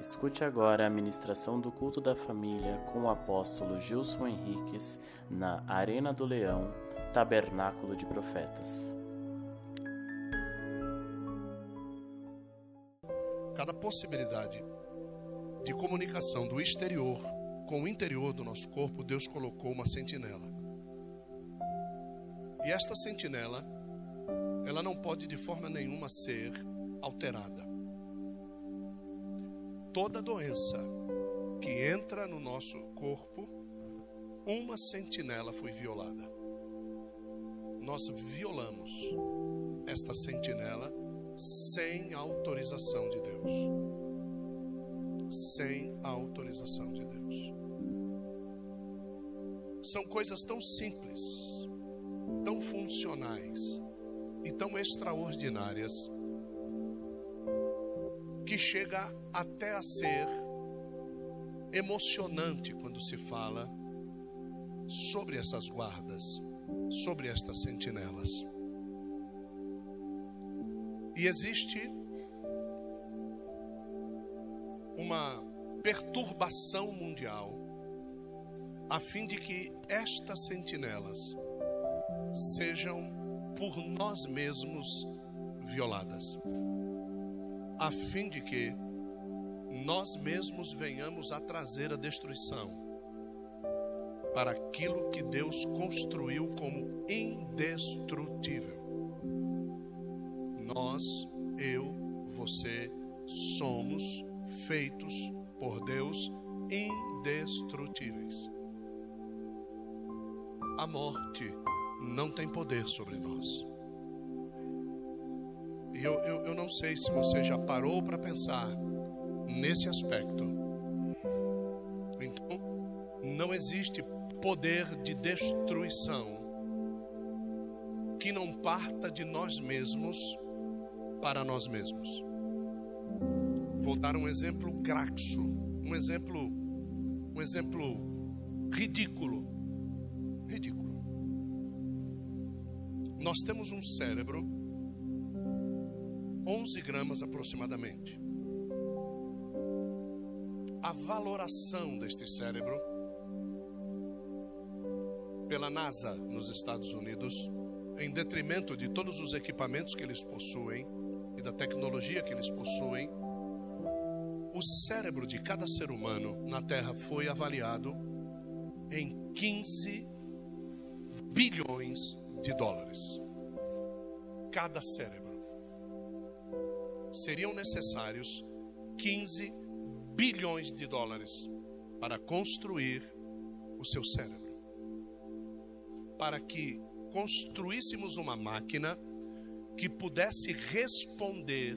Escute agora a ministração do culto da família com o apóstolo Gilson Henriques na Arena do Leão, Tabernáculo de Profetas. Cada possibilidade de comunicação do exterior com o interior do nosso corpo, Deus colocou uma sentinela. E esta sentinela, ela não pode de forma nenhuma ser alterada toda doença que entra no nosso corpo, uma sentinela foi violada. Nós violamos esta sentinela sem autorização de Deus. Sem autorização de Deus. São coisas tão simples, tão funcionais e tão extraordinárias que chega até a ser emocionante quando se fala sobre essas guardas, sobre estas sentinelas. E existe uma perturbação mundial a fim de que estas sentinelas sejam por nós mesmos violadas a fim de que nós mesmos venhamos a trazer a destruição para aquilo que Deus construiu como indestrutível. Nós, eu, você, somos feitos por Deus indestrutíveis. A morte não tem poder sobre nós. E eu, eu, eu não sei se você já parou para pensar nesse aspecto. Então, não existe poder de destruição que não parta de nós mesmos para nós mesmos. Vou dar um exemplo craxo, um exemplo, um exemplo ridículo. Ridículo. Nós temos um cérebro 11 gramas aproximadamente. A valoração deste cérebro pela NASA nos Estados Unidos, em detrimento de todos os equipamentos que eles possuem e da tecnologia que eles possuem, o cérebro de cada ser humano na Terra foi avaliado em 15 bilhões de dólares. Cada cérebro seriam necessários 15 bilhões de dólares para construir o seu cérebro. Para que construíssemos uma máquina que pudesse responder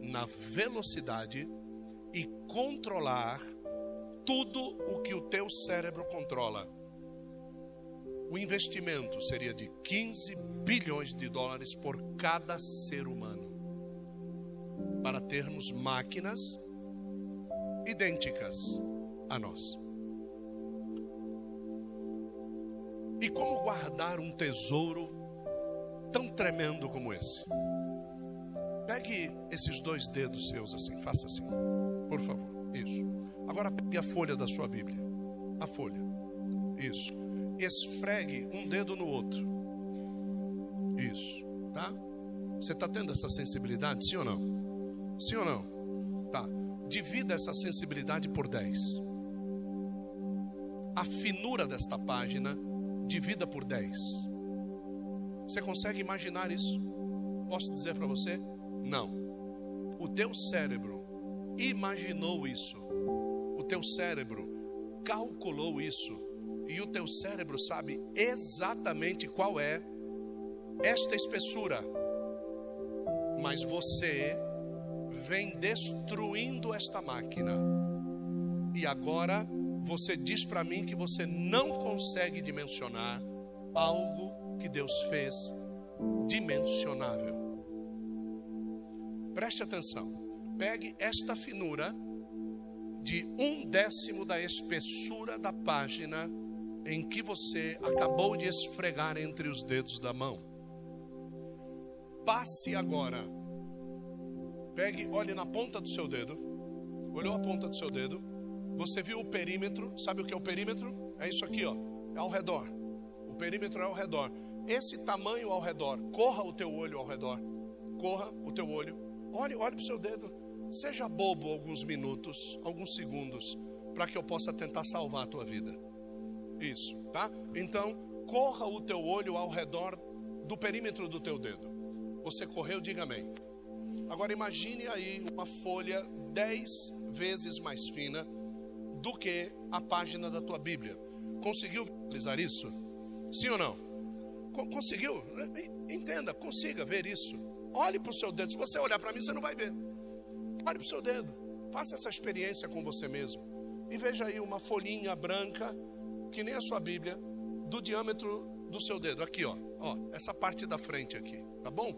na velocidade e controlar tudo o que o teu cérebro controla. O investimento seria de 15 bilhões de dólares por cada ser humano para termos máquinas idênticas a nós. E como guardar um tesouro tão tremendo como esse? Pegue esses dois dedos seus assim, faça assim, por favor. Isso. Agora pegue a folha da sua Bíblia. A folha. Isso. Esfregue um dedo no outro. Isso. Tá? Você está tendo essa sensibilidade, sim ou não? Sim ou não? Tá. Divida essa sensibilidade por 10. A finura desta página, divida por 10. Você consegue imaginar isso? Posso dizer para você? Não. O teu cérebro imaginou isso. O teu cérebro calculou isso. E o teu cérebro sabe exatamente qual é esta espessura. Mas você vem destruindo esta máquina. E agora você diz para mim que você não consegue dimensionar algo que Deus fez dimensionável. Preste atenção. Pegue esta finura de um décimo da espessura da página em que você acabou de esfregar entre os dedos da mão. Passe agora Pegue, olhe na ponta do seu dedo olhou a ponta do seu dedo, você viu o perímetro, sabe o que é o perímetro? É isso aqui, ó, é ao redor. O perímetro é ao redor. Esse tamanho ao redor, corra o teu olho ao redor. Corra o teu olho. Olhe, olhe para o seu dedo. Seja bobo alguns minutos, alguns segundos, para que eu possa tentar salvar a tua vida. Isso, tá? Então, corra o teu olho ao redor do perímetro do teu dedo. Você correu, diga amém. Agora imagine aí uma folha dez vezes mais fina do que a página da tua Bíblia. Conseguiu visualizar isso? Sim ou não? Conseguiu? Entenda, consiga ver isso. Olhe para o seu dedo. Se você olhar para mim, você não vai ver. Olhe para o seu dedo. Faça essa experiência com você mesmo. E veja aí uma folhinha branca, que nem a sua Bíblia, do diâmetro do seu dedo. Aqui, ó. ó essa parte da frente aqui. Tá bom?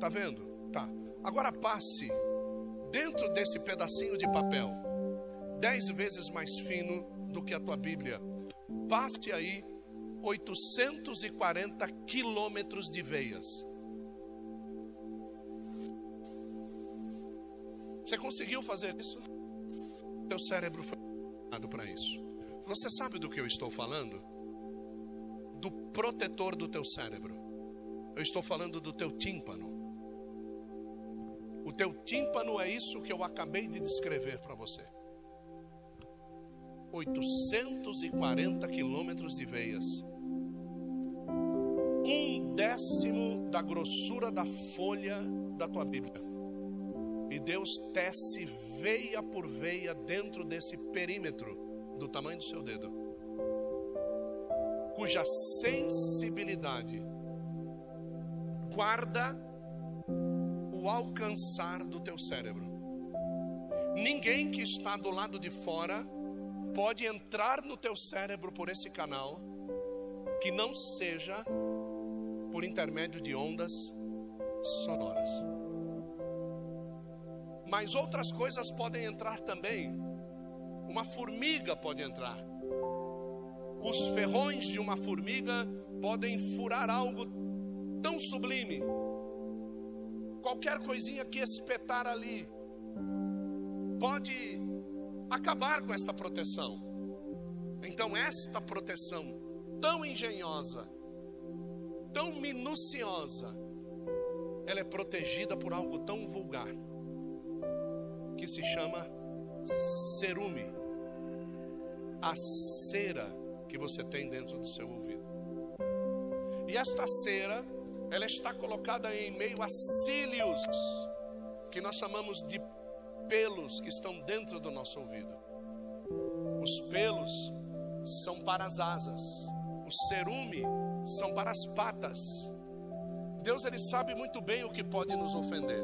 Tá vendo? Tá. Agora passe dentro desse pedacinho de papel, dez vezes mais fino do que a tua Bíblia. Passe aí 840 quilômetros de veias. Você conseguiu fazer isso? Teu cérebro foi criado para isso. Você sabe do que eu estou falando? Do protetor do teu cérebro. Eu estou falando do teu tímpano. O teu tímpano é isso que eu acabei de descrever para você. 840 quilômetros de veias. Um décimo da grossura da folha da tua Bíblia. E Deus tece veia por veia dentro desse perímetro do tamanho do seu dedo, cuja sensibilidade guarda o alcançar do teu cérebro. Ninguém que está do lado de fora pode entrar no teu cérebro por esse canal que não seja por intermédio de ondas sonoras. Mas outras coisas podem entrar também. Uma formiga pode entrar. Os ferrões de uma formiga podem furar algo tão sublime. Qualquer coisinha que espetar ali pode acabar com esta proteção. Então, esta proteção tão engenhosa, tão minuciosa, ela é protegida por algo tão vulgar que se chama cerume a cera que você tem dentro do seu ouvido. E esta cera, ela está colocada em meio a cílios, que nós chamamos de pelos que estão dentro do nosso ouvido. Os pelos são para as asas, o cerume são para as patas. Deus ele sabe muito bem o que pode nos ofender.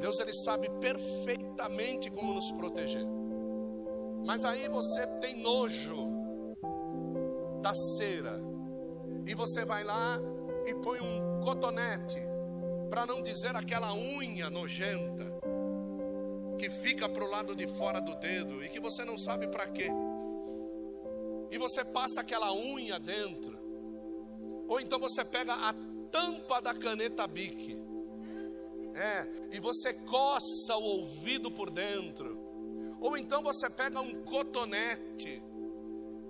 Deus ele sabe perfeitamente como nos proteger. Mas aí você tem nojo da cera e você vai lá e põe um cotonete, para não dizer aquela unha nojenta que fica para o lado de fora do dedo e que você não sabe para quê. E você passa aquela unha dentro. Ou então você pega a tampa da caneta Bic é, e você coça o ouvido por dentro. Ou então você pega um cotonete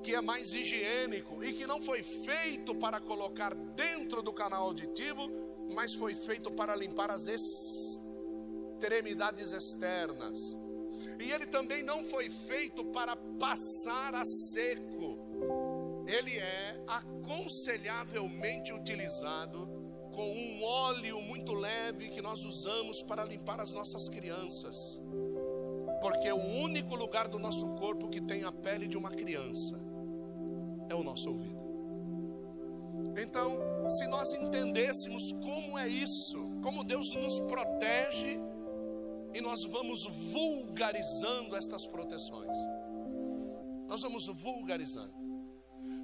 que é mais higiênico e que não foi feito para colocar dentro do canal auditivo, mas foi feito para limpar as extremidades externas. E ele também não foi feito para passar a seco. Ele é aconselhavelmente utilizado com um óleo muito leve que nós usamos para limpar as nossas crianças. Porque o único lugar do nosso corpo que tem a pele de uma criança é o nosso ouvido. Então, se nós entendêssemos como é isso, como Deus nos protege, e nós vamos vulgarizando estas proteções, nós vamos vulgarizando,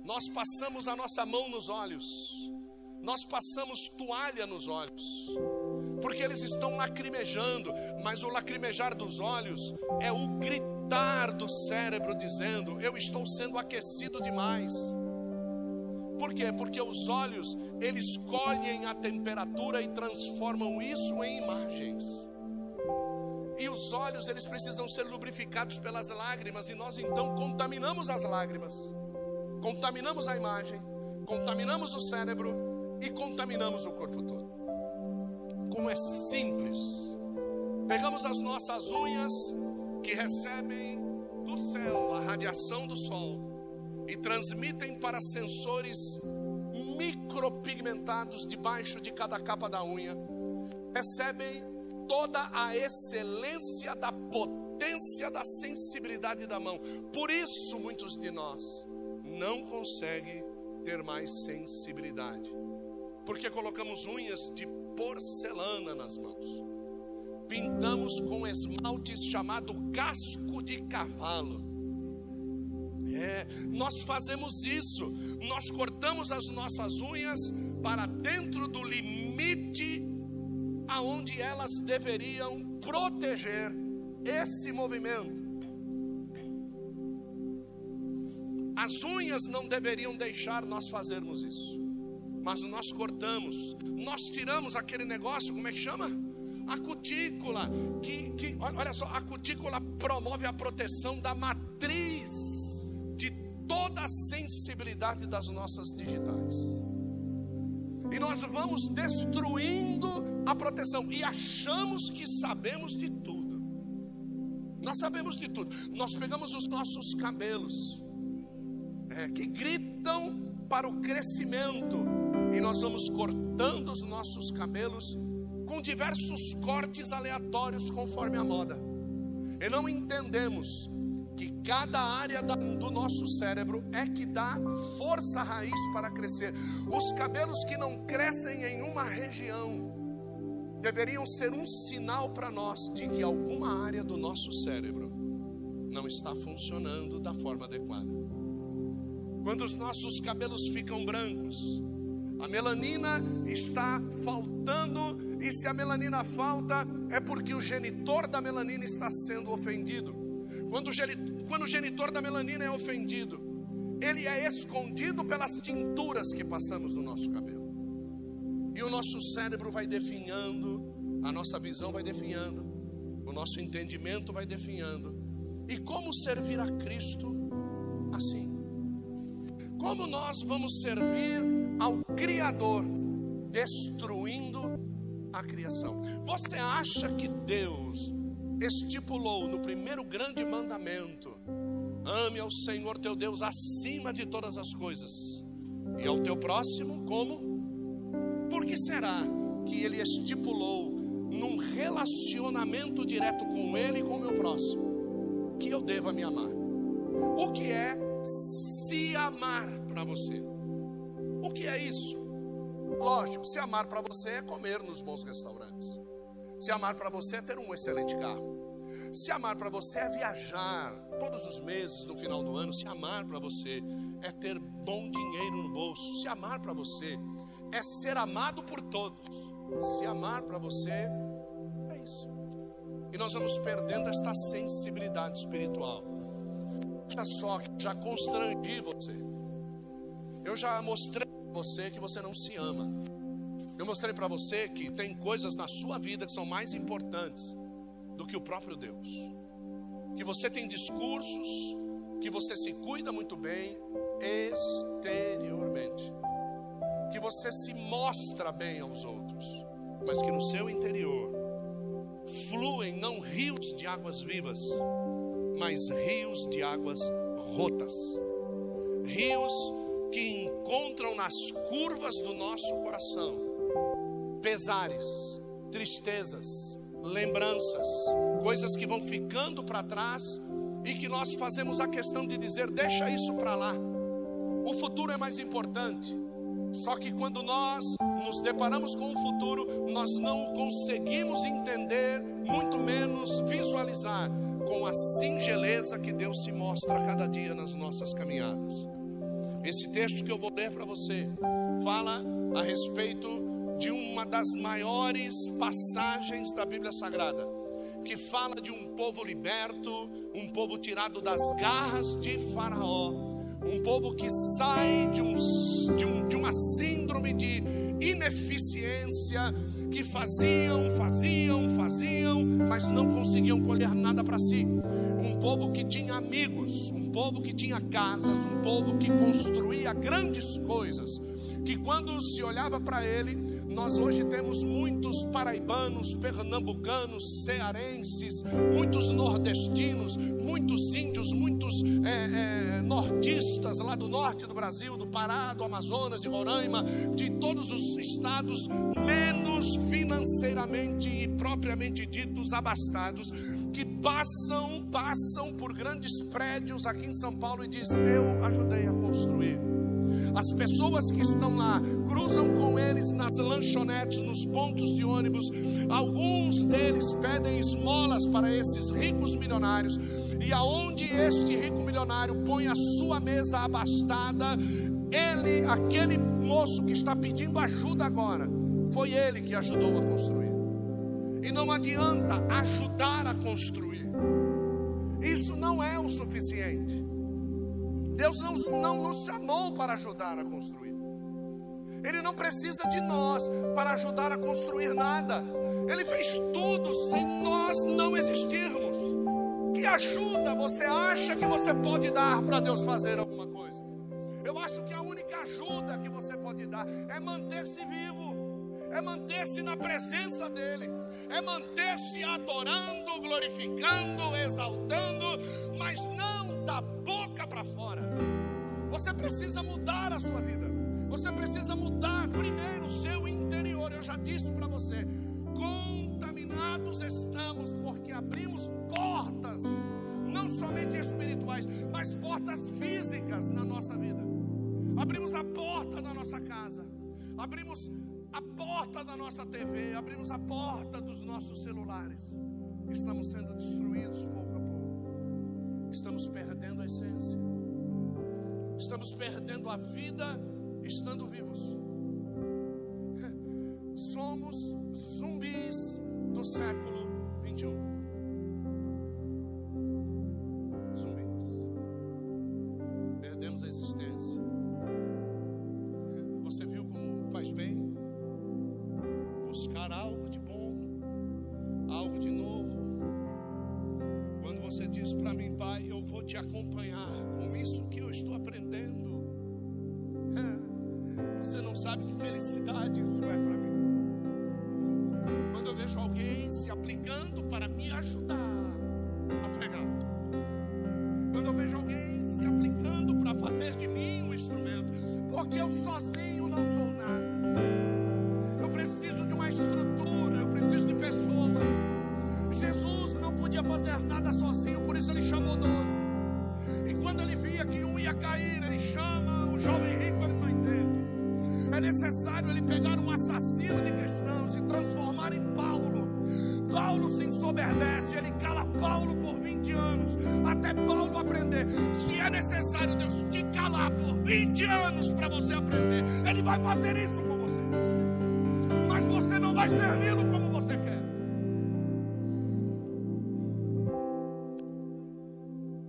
nós passamos a nossa mão nos olhos, nós passamos toalha nos olhos, porque eles estão lacrimejando, mas o lacrimejar dos olhos é o gritar do cérebro dizendo: Eu estou sendo aquecido demais. Por quê? Porque os olhos, eles colhem a temperatura e transformam isso em imagens. E os olhos, eles precisam ser lubrificados pelas lágrimas, e nós então contaminamos as lágrimas, contaminamos a imagem, contaminamos o cérebro e contaminamos o corpo todo. Como é simples. Pegamos as nossas unhas que recebem do céu a radiação do sol e transmitem para sensores micropigmentados debaixo de cada capa da unha, recebem toda a excelência da potência da sensibilidade da mão. Por isso, muitos de nós não conseguem ter mais sensibilidade, porque colocamos unhas de porcelana nas mãos, pintamos com esmaltes chamado casco de cavalo. É, nós fazemos isso, nós cortamos as nossas unhas para dentro do limite aonde elas deveriam proteger esse movimento. As unhas não deveriam deixar nós fazermos isso, mas nós cortamos, nós tiramos aquele negócio, como é que chama? A cutícula, que, que olha só, a cutícula promove a proteção da matriz de toda a sensibilidade das nossas digitais. E nós vamos destruindo a proteção e achamos que sabemos de tudo. Nós sabemos de tudo. Nós pegamos os nossos cabelos, é, que gritam para o crescimento, e nós vamos cortando os nossos cabelos com diversos cortes aleatórios conforme a moda. E não entendemos que cada área do nosso cérebro é que dá força raiz para crescer. Os cabelos que não crescem em uma região deveriam ser um sinal para nós de que alguma área do nosso cérebro não está funcionando da forma adequada. Quando os nossos cabelos ficam brancos, a melanina está faltando, e se a melanina falta, é porque o genitor da melanina está sendo ofendido. Quando o, genitor, quando o genitor da melanina é ofendido, ele é escondido pelas tinturas que passamos no nosso cabelo. E o nosso cérebro vai definhando, a nossa visão vai definhando, o nosso entendimento vai definhando. E como servir a Cristo assim? Como nós vamos servir ao Criador, destruindo a criação? Você acha que Deus estipulou no primeiro grande mandamento: ame ao Senhor teu Deus acima de todas as coisas, e ao teu próximo como? Por que será que ele estipulou num relacionamento direto com ele e com o meu próximo que eu devo me amar? O que é se amar para você? O que é isso? Lógico, se amar para você é comer nos bons restaurantes. Se amar para você é ter um excelente carro. Se amar para você é viajar todos os meses no final do ano. Se amar para você é ter bom dinheiro no bolso. Se amar para você é ser amado por todos. Se amar para você é isso. E nós vamos perdendo esta sensibilidade espiritual. Olha só, já constrangi você. Eu já mostrei você que você não se ama. Eu mostrei para você que tem coisas na sua vida que são mais importantes do que o próprio Deus. Que você tem discursos, que você se cuida muito bem exteriormente. Que você se mostra bem aos outros, mas que no seu interior fluem não rios de águas vivas, mas rios de águas rotas. Rios que encontram nas curvas do nosso coração pesares, tristezas, lembranças, coisas que vão ficando para trás e que nós fazemos a questão de dizer: deixa isso para lá. O futuro é mais importante. Só que quando nós nos deparamos com o futuro, nós não o conseguimos entender, muito menos visualizar com a singeleza que Deus se mostra a cada dia nas nossas caminhadas. Esse texto que eu vou ler para você fala a respeito de uma das maiores passagens da Bíblia Sagrada, que fala de um povo liberto, um povo tirado das garras de Faraó, um povo que sai de, um, de, um, de uma síndrome de ineficiência, que faziam, faziam, faziam, mas não conseguiam colher nada para si. Um povo que tinha amigos, um povo que tinha casas, um povo que construía grandes coisas, que quando se olhava para ele, nós hoje temos muitos paraibanos, pernambucanos, cearenses, muitos nordestinos, muitos índios, muitos é, é, nordistas lá do norte do Brasil, do Pará, do Amazonas, de Roraima, de todos os estados menos financeiramente e propriamente ditos abastados, que passam, passam por grandes prédios aqui em São Paulo e dizem: Eu ajudei a construir. As pessoas que estão lá cruzam com eles nas lanchonetes, nos pontos de ônibus. Alguns deles pedem esmolas para esses ricos milionários. E aonde este rico milionário põe a sua mesa abastada, ele, aquele moço que está pedindo ajuda agora, foi ele que ajudou a construir. E não adianta ajudar a construir. Isso não é o suficiente. Deus não, não nos chamou para ajudar a construir. Ele não precisa de nós para ajudar a construir nada. Ele fez tudo sem nós não existirmos. Que ajuda você acha que você pode dar para Deus fazer alguma coisa? Eu acho que a única ajuda que você pode dar é manter-se vivo, é manter-se na presença dEle, é manter-se adorando, glorificando, exaltando, mas não da boca para fora. Você precisa mudar a sua vida. Você precisa mudar primeiro o seu interior. Eu já disse para você: contaminados estamos porque abrimos portas, não somente espirituais, mas portas físicas na nossa vida. Abrimos a porta da nossa casa, abrimos a porta da nossa TV, abrimos a porta dos nossos celulares. Estamos sendo destruídos pouco a pouco. Estamos perdendo a essência. Estamos perdendo a vida estando vivos. Somos zumbis do século 21. Vou te acompanhar com isso que eu estou aprendendo. Você não sabe que felicidade isso é para mim. Quando eu vejo alguém se aplicando para me ajudar a pregar. Quando eu vejo alguém se aplicando para fazer de mim um instrumento. Porque eu sozinho necessário ele pegar um assassino de cristãos e transformar em Paulo. Paulo se ensoberdece, ele cala Paulo por 20 anos, até Paulo aprender. Se é necessário Deus te calar por 20 anos para você aprender, Ele vai fazer isso com você. Mas você não vai servi-lo como você quer.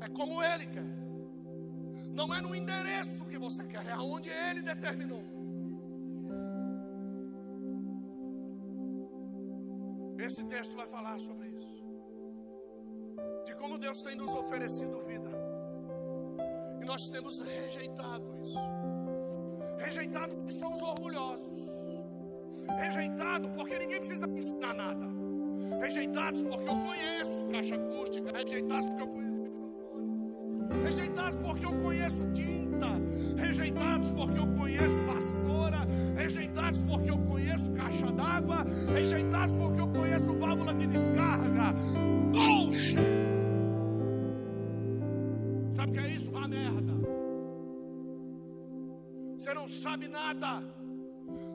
É como Ele quer. Não é no endereço que você quer, é aonde Ele determinou. Esse texto vai falar sobre isso. De como Deus tem nos oferecido vida. E nós temos rejeitado isso. Rejeitado porque somos orgulhosos. Rejeitado porque ninguém precisa ensinar nada. Rejeitados porque eu conheço caixa acústica. Rejeitados porque eu conheço rejeitados porque eu conheço tinta, rejeitados porque eu conheço vassoura, rejeitados porque eu conheço caixa d'água, rejeitados porque eu conheço válvula de descarga. Bullshit! Sabe o que é isso? Uma merda. Você não sabe nada.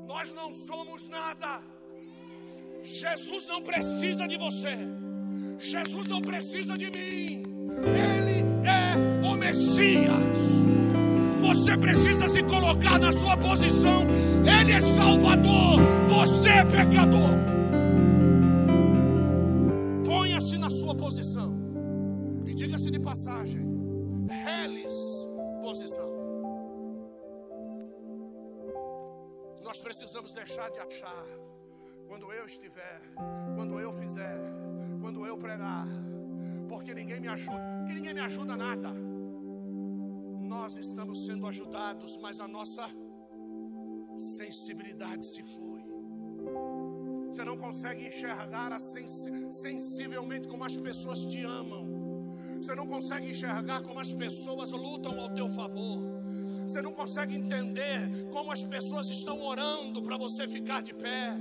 Nós não somos nada. Jesus não precisa de você. Jesus não precisa de mim. Ele é o Messias. Você precisa se colocar na sua posição. Ele é Salvador, você é pecador. Ponha-se na sua posição. E diga-se de passagem: reles posição. Nós precisamos deixar de achar. Quando eu estiver, quando eu fizer, quando eu pregar, porque ninguém me ajuda, e ninguém me ajuda nada. Nós estamos sendo ajudados, mas a nossa sensibilidade se foi. Você não consegue enxergar sens sensivelmente como as pessoas te amam. Você não consegue enxergar como as pessoas lutam ao teu favor. Você não consegue entender como as pessoas estão orando para você ficar de pé.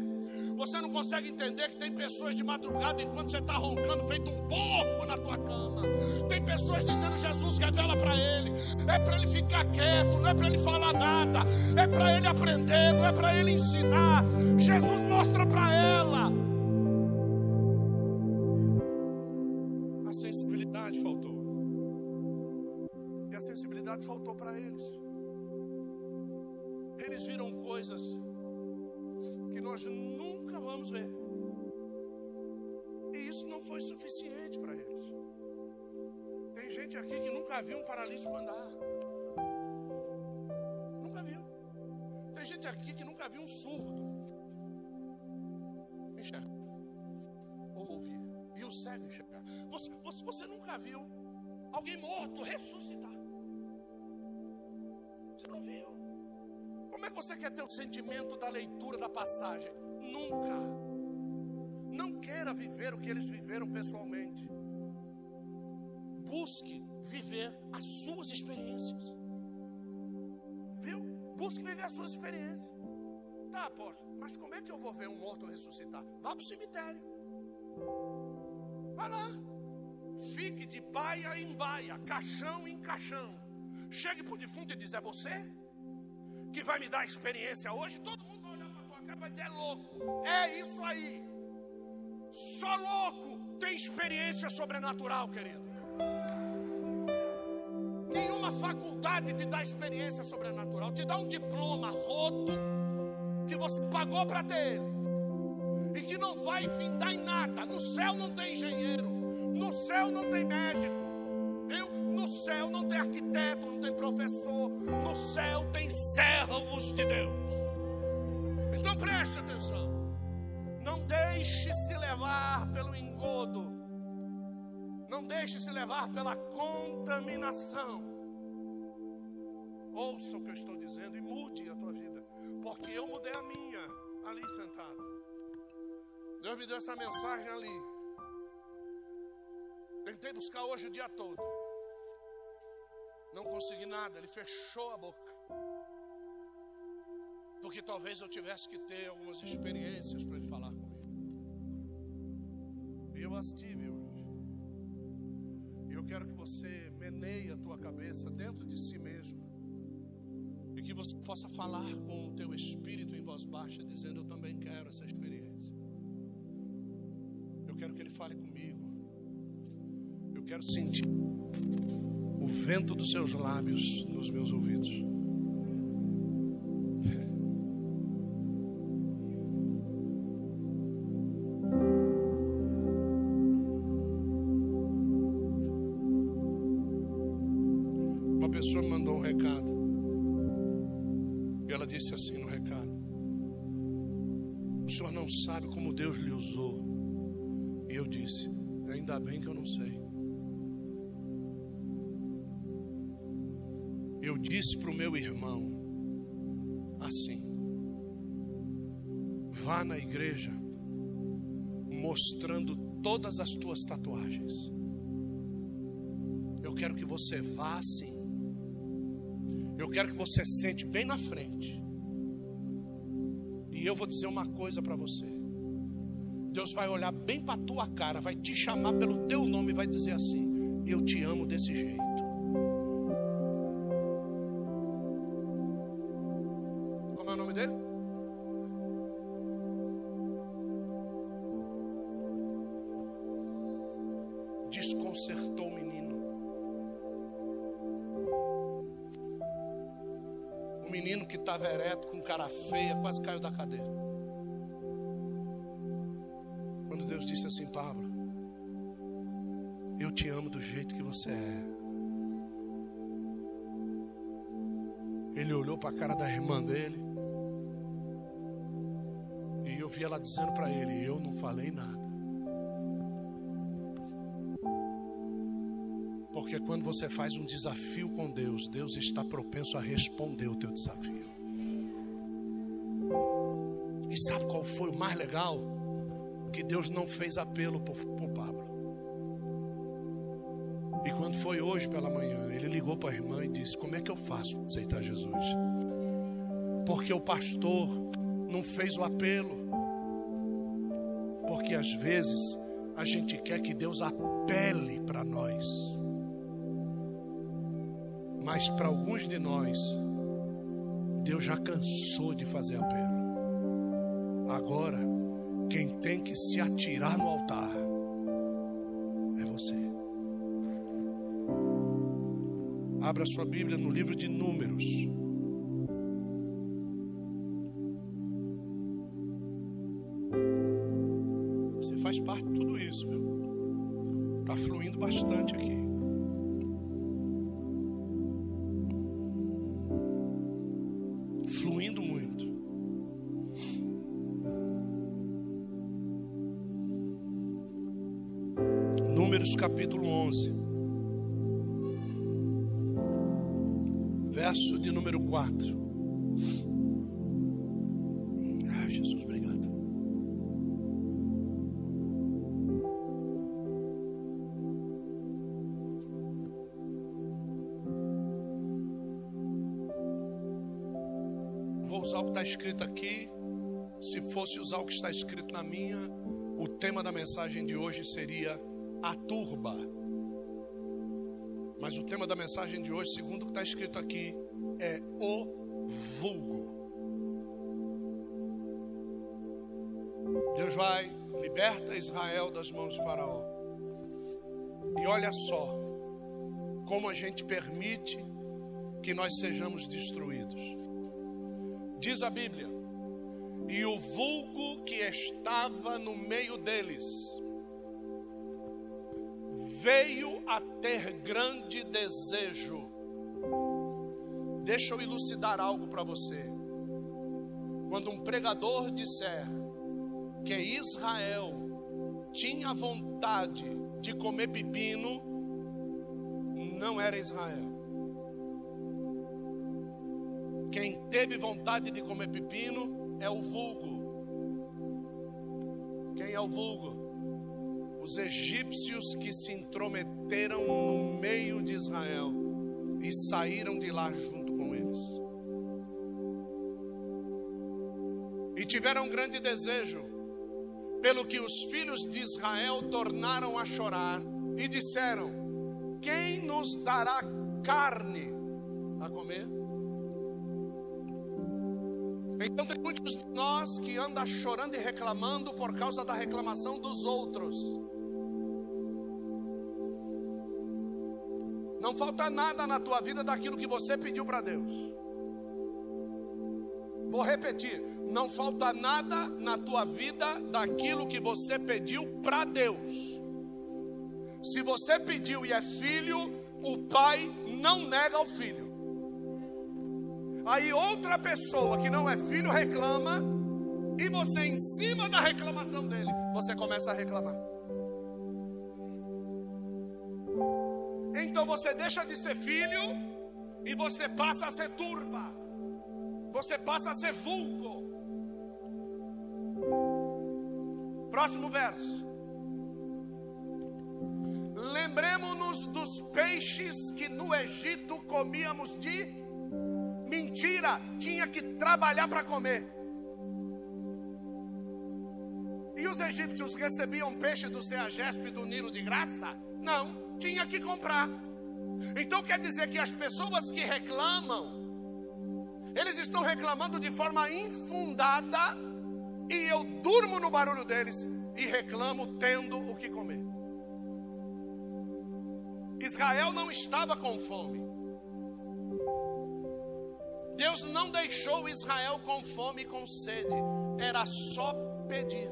Você não consegue entender que tem pessoas de madrugada enquanto você está roncando, feito um pouco na tua cama. Tem pessoas dizendo: Jesus, revela para ele. É para ele ficar quieto, não é para ele falar nada. É para ele aprender, não é para ele ensinar. Jesus mostra para ela. A sensibilidade faltou. E a sensibilidade faltou para eles. Eles viram coisas nós nunca vamos ver. E isso não foi suficiente para eles. Tem gente aqui que nunca viu um paralítico andar. Nunca viu. Tem gente aqui que nunca viu um surdo. Enxergar. Ou ouvir. E o cego enxergar. Você, você, você nunca viu alguém morto ressuscitar. Você não viu. Como é que você quer ter o sentimento da leitura da passagem? Nunca. Não queira viver o que eles viveram pessoalmente. Busque viver as suas experiências. Viu? Busque viver as suas experiências. Tá, apóstolo, mas como é que eu vou ver um morto ressuscitar? Vá para o cemitério. Vá lá. Fique de baia em baia, caixão em caixão. Chegue para o defunto e diz: É você? Que vai me dar experiência hoje, todo mundo vai olhar para tua cara e vai dizer: é louco. É isso aí. Só louco tem experiência sobrenatural, querido. Nenhuma faculdade te dá experiência sobrenatural, te dá um diploma roto que você pagou para ter ele e que não vai findar em nada. No céu não tem engenheiro, no céu não tem médico, céu não tem arquiteto, não tem professor, no céu tem servos de Deus. Então preste atenção. Não deixe se levar pelo engodo. Não deixe se levar pela contaminação. Ouça o que eu estou dizendo e mude a tua vida. Porque eu mudei a minha ali sentado. Deus me deu essa mensagem ali. Tentei buscar hoje o dia todo. Não consegui nada, ele fechou a boca. Porque talvez eu tivesse que ter algumas experiências para ele falar comigo. E eu as tive hoje. E eu quero que você meneie a tua cabeça dentro de si mesmo. E que você possa falar com o teu espírito em voz baixa, dizendo: Eu também quero essa experiência. Eu quero que ele fale comigo. Eu quero sentir vento dos seus lábios nos meus ouvidos. Uma pessoa me mandou um recado. E ela disse assim no recado: O senhor não sabe como Deus lhe usou. E eu disse: Ainda bem que eu não sei. Eu disse para o meu irmão assim: vá na igreja mostrando todas as tuas tatuagens. Eu quero que você vá assim. Eu quero que você sente bem na frente. E eu vou dizer uma coisa para você. Deus vai olhar bem para tua cara, vai te chamar pelo teu nome e vai dizer assim: Eu te amo desse jeito. Cara feia, quase caiu da cadeira. Quando Deus disse assim, Pablo, eu te amo do jeito que você é. Ele olhou para a cara da irmã dele eu vi ela dizendo para ele: Eu não falei nada. Porque quando você faz um desafio com Deus, Deus está propenso a responder o teu desafio. E sabe qual foi o mais legal? Que Deus não fez apelo por, Pablo. E quando foi hoje pela manhã, ele ligou para a irmã e disse: Como é que eu faço para aceitar Jesus? Porque o pastor não fez o apelo. Porque às vezes a gente quer que Deus apele para nós. Mas para alguns de nós, Deus já cansou de fazer apelo. Agora, quem tem que se atirar no altar é você. Abra sua Bíblia no livro de Números. Você faz parte de tudo isso, viu? Está fluindo bastante aqui. Capítulo 11. Verso de número 4. Ah, Jesus, obrigado. Vou usar o que está escrito aqui. Se fosse usar o que está escrito na minha, o tema da mensagem de hoje seria a turba. Mas o tema da mensagem de hoje, segundo o que está escrito aqui, é o vulgo. Deus vai, liberta Israel das mãos de Faraó. E olha só, como a gente permite que nós sejamos destruídos. Diz a Bíblia, e o vulgo que estava no meio deles, veio a ter grande desejo. Deixa eu elucidar algo para você. Quando um pregador disser que Israel tinha vontade de comer pepino, não era Israel. Quem teve vontade de comer pepino é o vulgo. Quem é o vulgo? Os egípcios que se intrometeram no meio de Israel e saíram de lá junto com eles. E tiveram grande desejo, pelo que os filhos de Israel tornaram a chorar e disseram: Quem nos dará carne a comer? Então tem muitos de nós que andam chorando e reclamando por causa da reclamação dos outros. Não falta nada na tua vida daquilo que você pediu para Deus. Vou repetir: não falta nada na tua vida daquilo que você pediu para Deus. Se você pediu e é filho, o pai não nega ao filho. Aí outra pessoa que não é filho reclama, e você, em cima da reclamação dele, você começa a reclamar. Então você deixa de ser filho e você passa a ser turba. Você passa a ser vulgo. Próximo verso. Lembremos-nos dos peixes que no Egito comíamos de mentira, tinha que trabalhar para comer. E os egípcios recebiam peixe do Ceagesp e do Nilo de graça? Não, tinha que comprar. Então quer dizer que as pessoas que reclamam, eles estão reclamando de forma infundada, e eu durmo no barulho deles e reclamo tendo o que comer. Israel não estava com fome. Deus não deixou Israel com fome e com sede, era só pedir.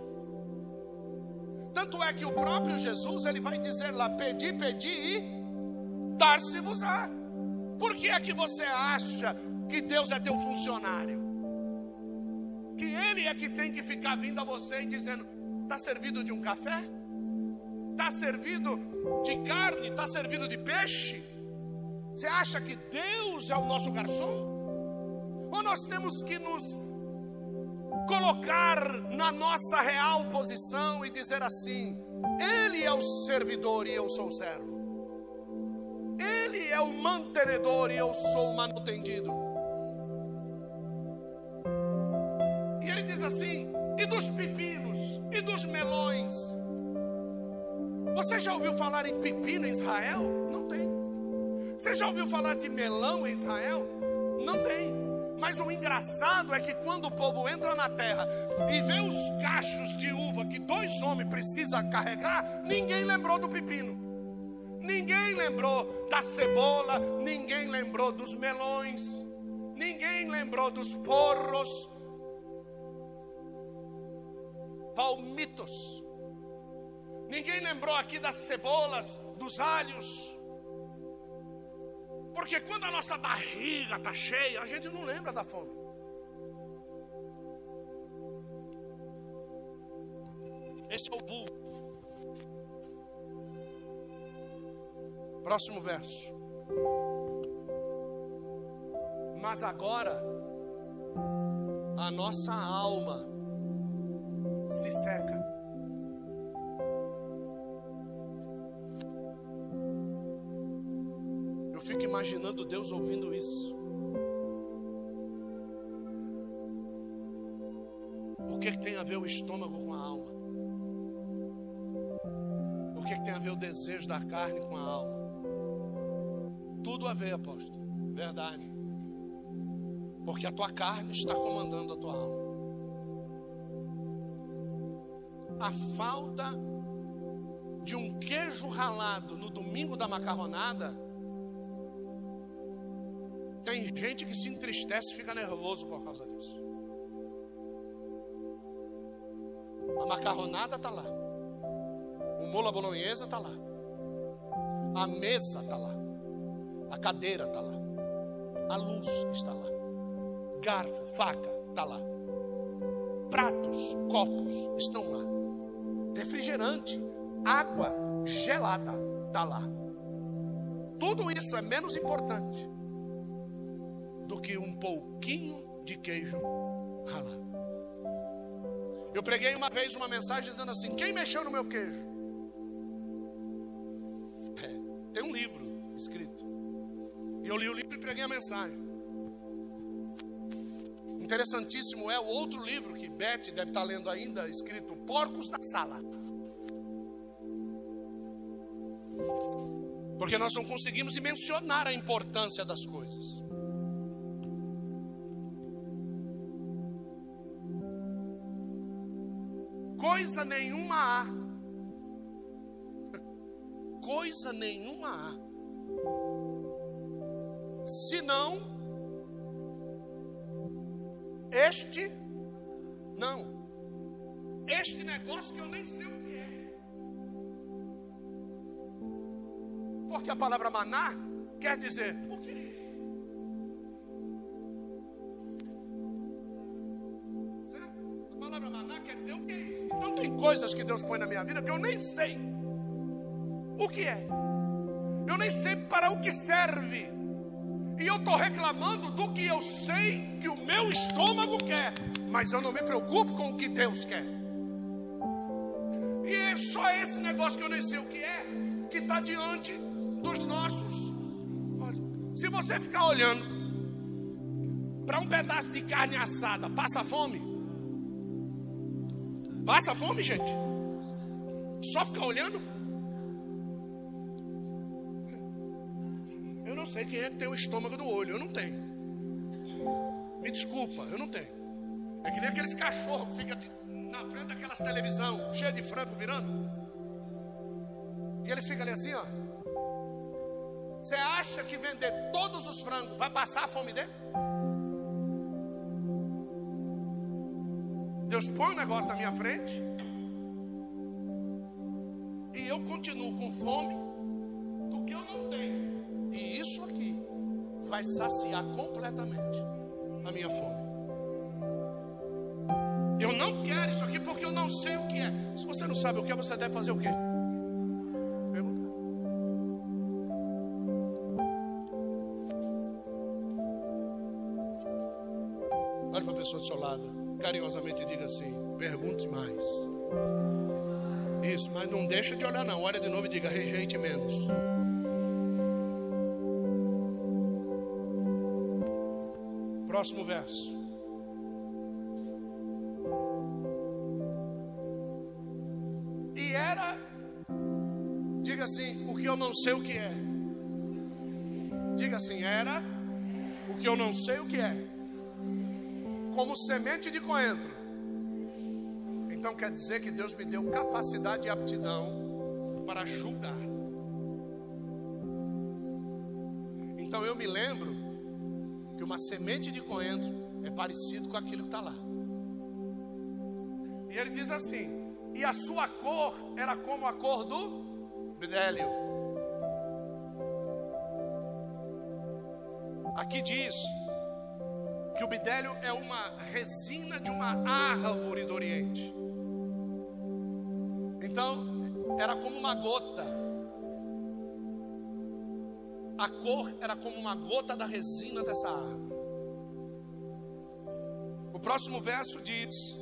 Tanto é que o próprio Jesus ele vai dizer lá: pedi, pedi e dar-se-vos-á. Por que é que você acha que Deus é teu funcionário? que ele é que tem que ficar vindo a você e dizendo: está servido de um café? Está servido de carne? Está servido de peixe? Você acha que Deus é o nosso garçom? Ou nós temos que nos colocar na nossa real posição e dizer assim: Ele é o servidor e eu sou o servo. Ele é o mantenedor e eu sou o manutendido. E ele diz assim: e dos pepinos, e dos melões. Você já ouviu falar em pepino em Israel? Não tem. Você já ouviu falar de melão em Israel? Não tem. Mas o engraçado é que quando o povo entra na terra e vê os cachos de uva que dois homens precisam carregar, ninguém lembrou do pepino. Ninguém lembrou da cebola, ninguém lembrou dos melões, ninguém lembrou dos porros, palmitos. Ninguém lembrou aqui das cebolas, dos alhos. Porque quando a nossa barriga está cheia, a gente não lembra da fome. Esse é o vulgo. Próximo verso. Mas agora, a nossa alma se seca. Imaginando Deus ouvindo isso. O que, é que tem a ver o estômago com a alma? O que, é que tem a ver o desejo da carne com a alma? tudo a ver, apóstolo. Verdade. Porque a tua carne está comandando a tua alma. A falta de um queijo ralado no domingo da macarronada. Gente que se entristece fica nervoso por causa disso. A macarronada está lá. O mola bolonhesa está lá. A mesa está lá. A cadeira está lá. A luz está lá. Garfo, faca está lá. Pratos, copos estão lá. Refrigerante, água gelada está lá. Tudo isso é menos importante do que um pouquinho de queijo ralado. Eu preguei uma vez uma mensagem dizendo assim: quem mexeu no meu queijo? É, tem um livro escrito. E eu li o livro e preguei a mensagem. Interessantíssimo é o outro livro que Beth deve estar lendo ainda, escrito Porcos da Sala. Porque nós não conseguimos mencionar a importância das coisas. Coisa nenhuma há. Coisa nenhuma há senão este não. Este negócio que eu nem sei o que é. Porque a palavra maná quer dizer tem coisas que Deus põe na minha vida que eu nem sei o que é. Eu nem sei para o que serve. E eu estou reclamando do que eu sei que o meu estômago quer, mas eu não me preocupo com o que Deus quer. E é só esse negócio que eu nem sei o que é, que está diante dos nossos. Olha, se você ficar olhando para um pedaço de carne assada, passa fome? Passa fome, gente? Só ficar olhando? sei quem é que tem o estômago no olho. Eu não tenho. Me desculpa, eu não tenho. É que nem aqueles cachorros que ficam na frente daquelas televisão, cheia de frango virando. E eles ficam ali assim, ó. Você acha que vender todos os frangos vai passar a fome dele? Deus põe um negócio na minha frente. E eu continuo com fome do que eu não tenho. E isso aqui vai saciar completamente a minha fome. Eu não quero isso aqui porque eu não sei o que é. Se você não sabe o que é, você deve fazer o quê? Perguntar. Olhe para a pessoa do seu lado, carinhosamente diga assim: pergunte mais. Isso, mas não deixa de olhar, não. Olha de novo e diga: rejeite menos. Próximo verso. assim, o que eu não sei o que é. Diga assim, era o que eu não sei o que é. Como semente de coentro. Então quer dizer que Deus me deu capacidade e aptidão para julgar. Então eu me lembro que uma semente de coentro é parecido com aquilo que está lá. E ele diz assim: e a sua cor era como a cor do bidélio. Aqui diz que o bidélio é uma resina de uma árvore do Oriente. Então, era como uma gota. A cor era como uma gota da resina dessa árvore. O próximo verso diz,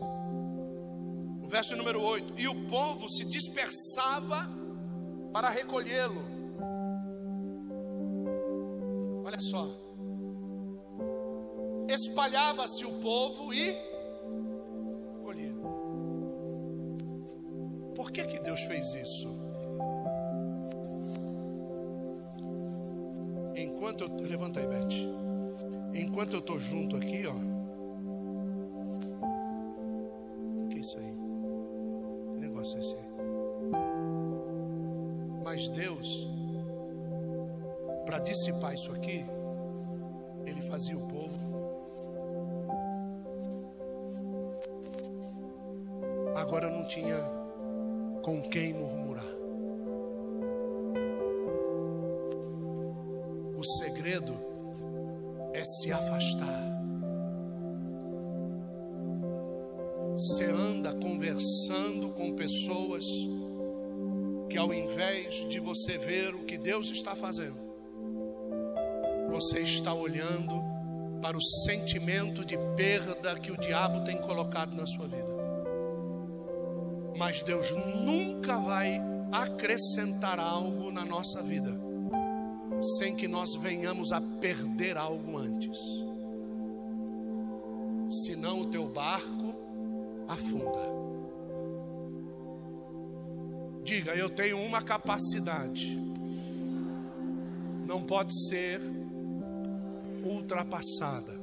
o verso número 8: E o povo se dispersava para recolhê-lo. Olha só. Espalhava-se o povo e colhia. Por que que Deus fez isso? Enquanto eu levanta aí, Beth. Enquanto eu estou junto aqui, ó. O que é isso aí? Que negócio é esse aí? Mas Deus, para dissipar isso aqui, Ele fazia o povo. Tinha com quem murmurar. O segredo é se afastar. Você anda conversando com pessoas que ao invés de você ver o que Deus está fazendo, você está olhando para o sentimento de perda que o diabo tem colocado na sua vida. Mas Deus nunca vai acrescentar algo na nossa vida sem que nós venhamos a perder algo antes. Senão o teu barco afunda. Diga, eu tenho uma capacidade. Não pode ser ultrapassada.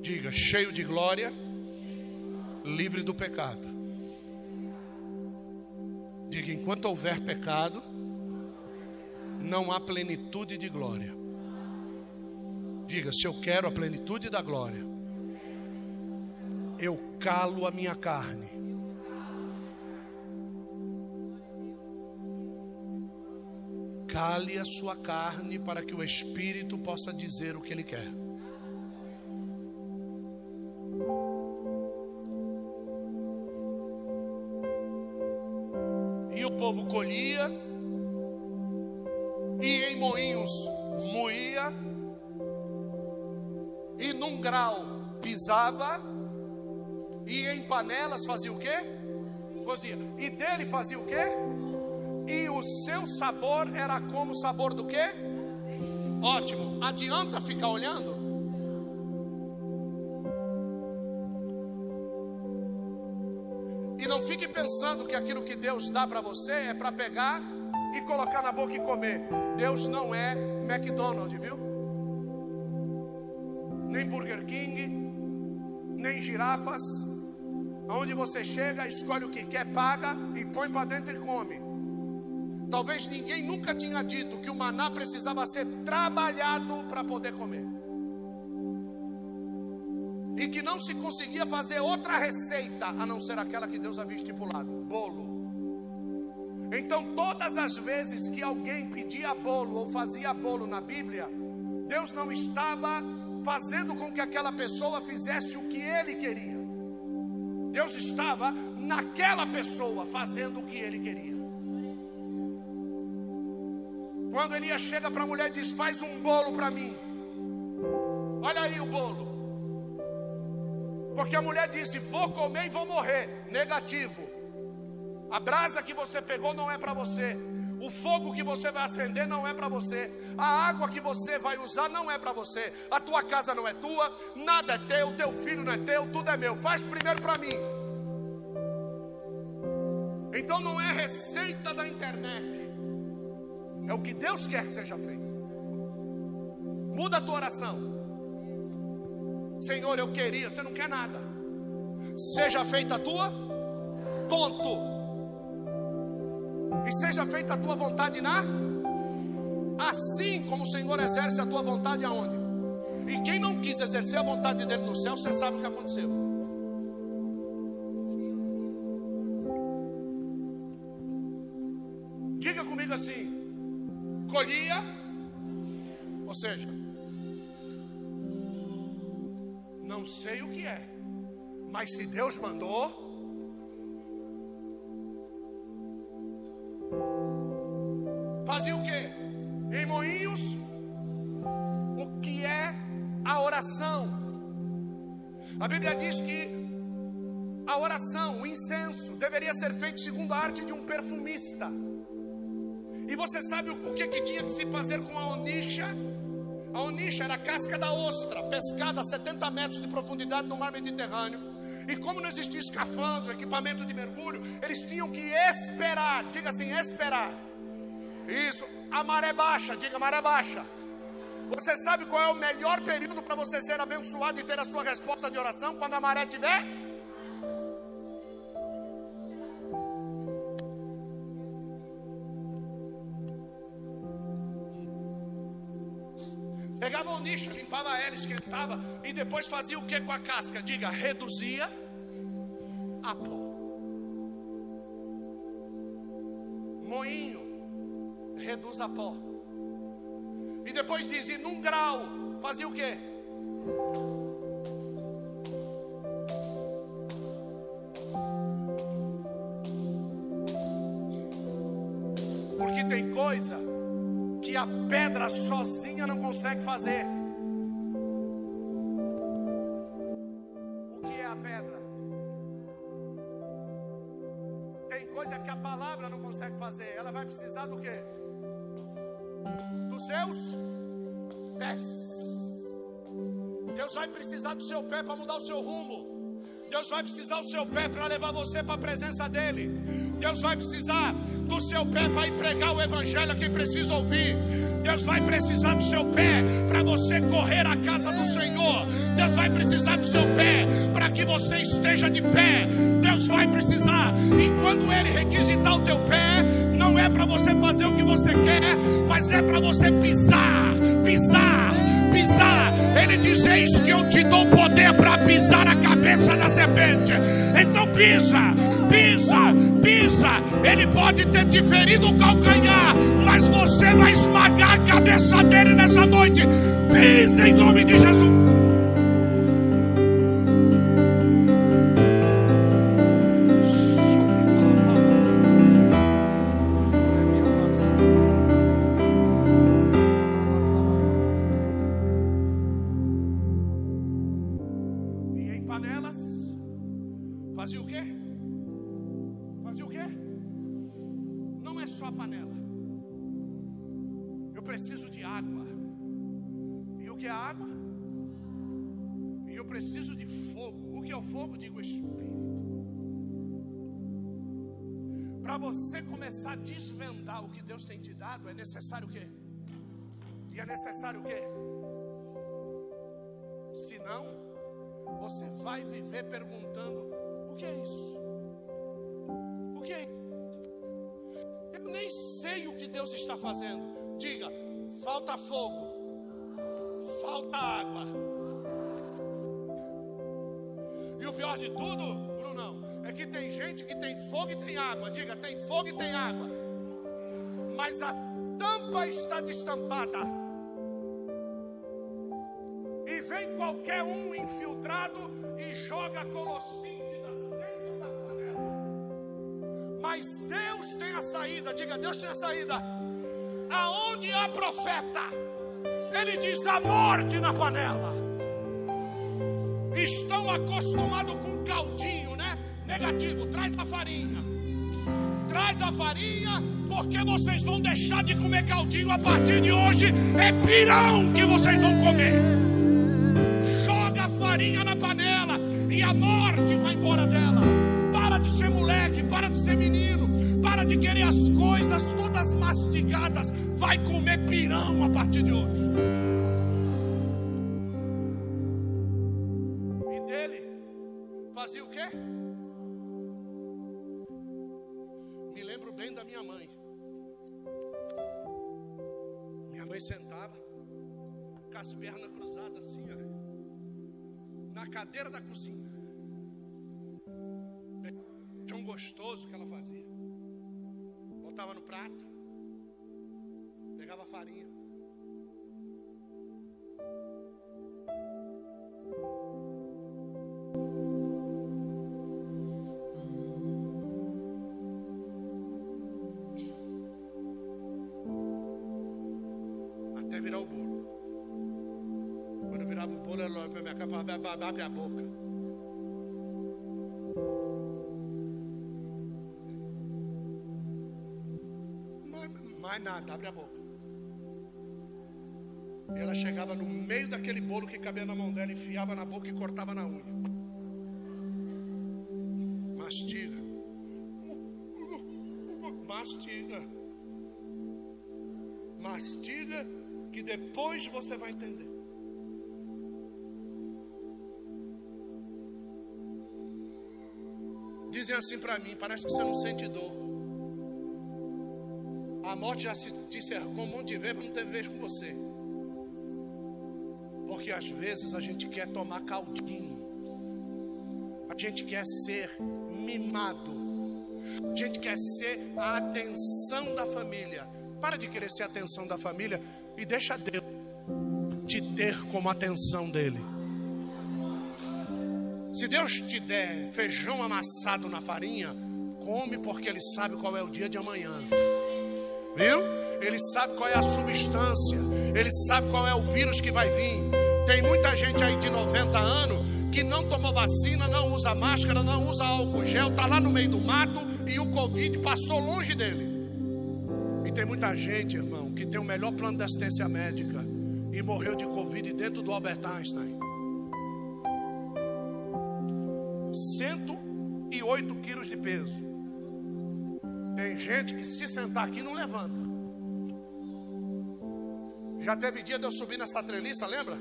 Diga, cheio de glória, livre do pecado. Diga, enquanto houver pecado, não há plenitude de glória. Diga, se eu quero a plenitude da glória, eu calo a minha carne Cale a sua carne para que o Espírito possa dizer o que ele quer. Povo colhia, e em moinhos moía, e num grau pisava, e em panelas fazia o quê? Cozia. E dele fazia o quê? e o seu sabor era como o sabor do quê? Ótimo. Adianta ficar olhando? Não fique pensando que aquilo que Deus dá para você é para pegar e colocar na boca e comer. Deus não é McDonald's, viu? Nem Burger King, nem girafas. Onde você chega, escolhe o que quer, paga e põe para dentro e come. Talvez ninguém nunca tinha dito que o maná precisava ser trabalhado para poder comer. E que não se conseguia fazer outra receita a não ser aquela que Deus havia estipulado: bolo. Então, todas as vezes que alguém pedia bolo ou fazia bolo na Bíblia, Deus não estava fazendo com que aquela pessoa fizesse o que ele queria. Deus estava naquela pessoa fazendo o que ele queria. Quando Elias chega para a mulher e diz: Faz um bolo para mim. Olha aí o bolo. Porque a mulher disse: Vou comer e vou morrer. Negativo. A brasa que você pegou não é para você. O fogo que você vai acender não é para você. A água que você vai usar não é para você. A tua casa não é tua, nada é teu, teu filho não é teu, tudo é meu. Faz primeiro para mim. Então não é receita da internet. É o que Deus quer que seja feito. Muda a tua oração. Senhor, eu queria, você não quer nada. Seja feita a tua ponto e seja feita a tua vontade na assim como o Senhor exerce a tua vontade aonde? E quem não quis exercer a vontade dele no céu, você sabe o que aconteceu. Diga comigo assim: colhia, ou seja, não sei o que é, mas se Deus mandou, Fazia o que? Em moinhos, o que é a oração? A Bíblia diz que a oração, o incenso, deveria ser feito segundo a arte de um perfumista. E você sabe o que, que tinha que se fazer com a onixa? A onixa era a casca da ostra, pescada a 70 metros de profundidade no mar Mediterrâneo. E como não existia escafandro, equipamento de mergulho, eles tinham que esperar, diga assim, esperar isso, a maré baixa, diga maré baixa. Você sabe qual é o melhor período para você ser abençoado e ter a sua resposta de oração? Quando a maré tiver? Pegava o nicho, limpava ela, esquentava e depois fazia o que com a casca? Diga, reduzia a pó. Moinho reduz a pó. E depois diz: e num grau, fazia o quê? Porque tem coisa que a pedra sozinha não consegue fazer. O que é a pedra? Tem coisa que a palavra não consegue fazer. Ela vai precisar do quê? seus pés. Deus vai precisar do seu pé para mudar o seu rumo. Deus vai precisar do seu pé para levar você para a presença dEle. Deus vai precisar do seu pé para ir pregar o Evangelho a quem precisa ouvir. Deus vai precisar do seu pé para você correr à casa do Senhor. Deus vai precisar do seu pé para que você esteja de pé. Deus vai precisar. E quando Ele requisitar o teu pé, não é para você fazer o que você quer, mas é para você pisar, pisar pisar. Ele diz: Eis que eu te dou poder para pisar a cabeça da serpente. Então pisa, pisa, pisa. Ele pode ter te ferido o calcanhar, mas você vai esmagar a cabeça dele nessa noite. Pisa em nome de Jesus. É necessário o quê? E é necessário o quê? Senão, você vai viver perguntando: o que é isso? O que é isso? Eu nem sei o que Deus está fazendo. Diga: falta fogo, falta água. E o pior de tudo, Brunão, é que tem gente que tem fogo e tem água. Diga: tem fogo e tem água. Mas a tampa está destampada. E vem qualquer um infiltrado e joga colossinte das Mas Deus tem a saída, diga, Deus tem a saída. Aonde há profeta, ele diz a morte na panela. Estão acostumados com caldinho, né? Negativo, traz a farinha. Traz a farinha, porque vocês vão deixar de comer caldinho a partir de hoje. É pirão que vocês vão comer. Joga a farinha na panela e a morte vai embora dela. Para de ser moleque, para de ser menino, para de querer as coisas todas mastigadas. Vai comer pirão a partir de hoje. E dele fazia o quê? Da minha mãe. Minha mãe sentava com as pernas cruzadas assim, ó, na cadeira da cozinha tão gostoso que ela fazia. Botava no prato, pegava farinha. Abre a boca. mais nada, abre a boca. E ela chegava no meio daquele bolo que cabia na mão dela, enfiava na boca e cortava na unha. Mastiga. Mastiga. Mastiga, que depois você vai entender. Dizem assim para mim: parece que você não sente dor. A morte já se te cercou um monte de vezes, mas não teve vez com você. Porque às vezes a gente quer tomar caldinho. A gente quer ser mimado. A gente quer ser a atenção da família. Para de querer ser a atenção da família e deixa Deus te ter como atenção dele. Se Deus te der feijão amassado na farinha, come porque Ele sabe qual é o dia de amanhã. Viu? Ele sabe qual é a substância, ele sabe qual é o vírus que vai vir. Tem muita gente aí de 90 anos que não tomou vacina, não usa máscara, não usa álcool gel, está lá no meio do mato e o Covid passou longe dele. E tem muita gente, irmão, que tem o melhor plano de assistência médica e morreu de Covid dentro do Albert Einstein. 108 quilos de peso. Tem gente que se sentar aqui não levanta. Já teve dia de eu subir nessa treliça, lembra?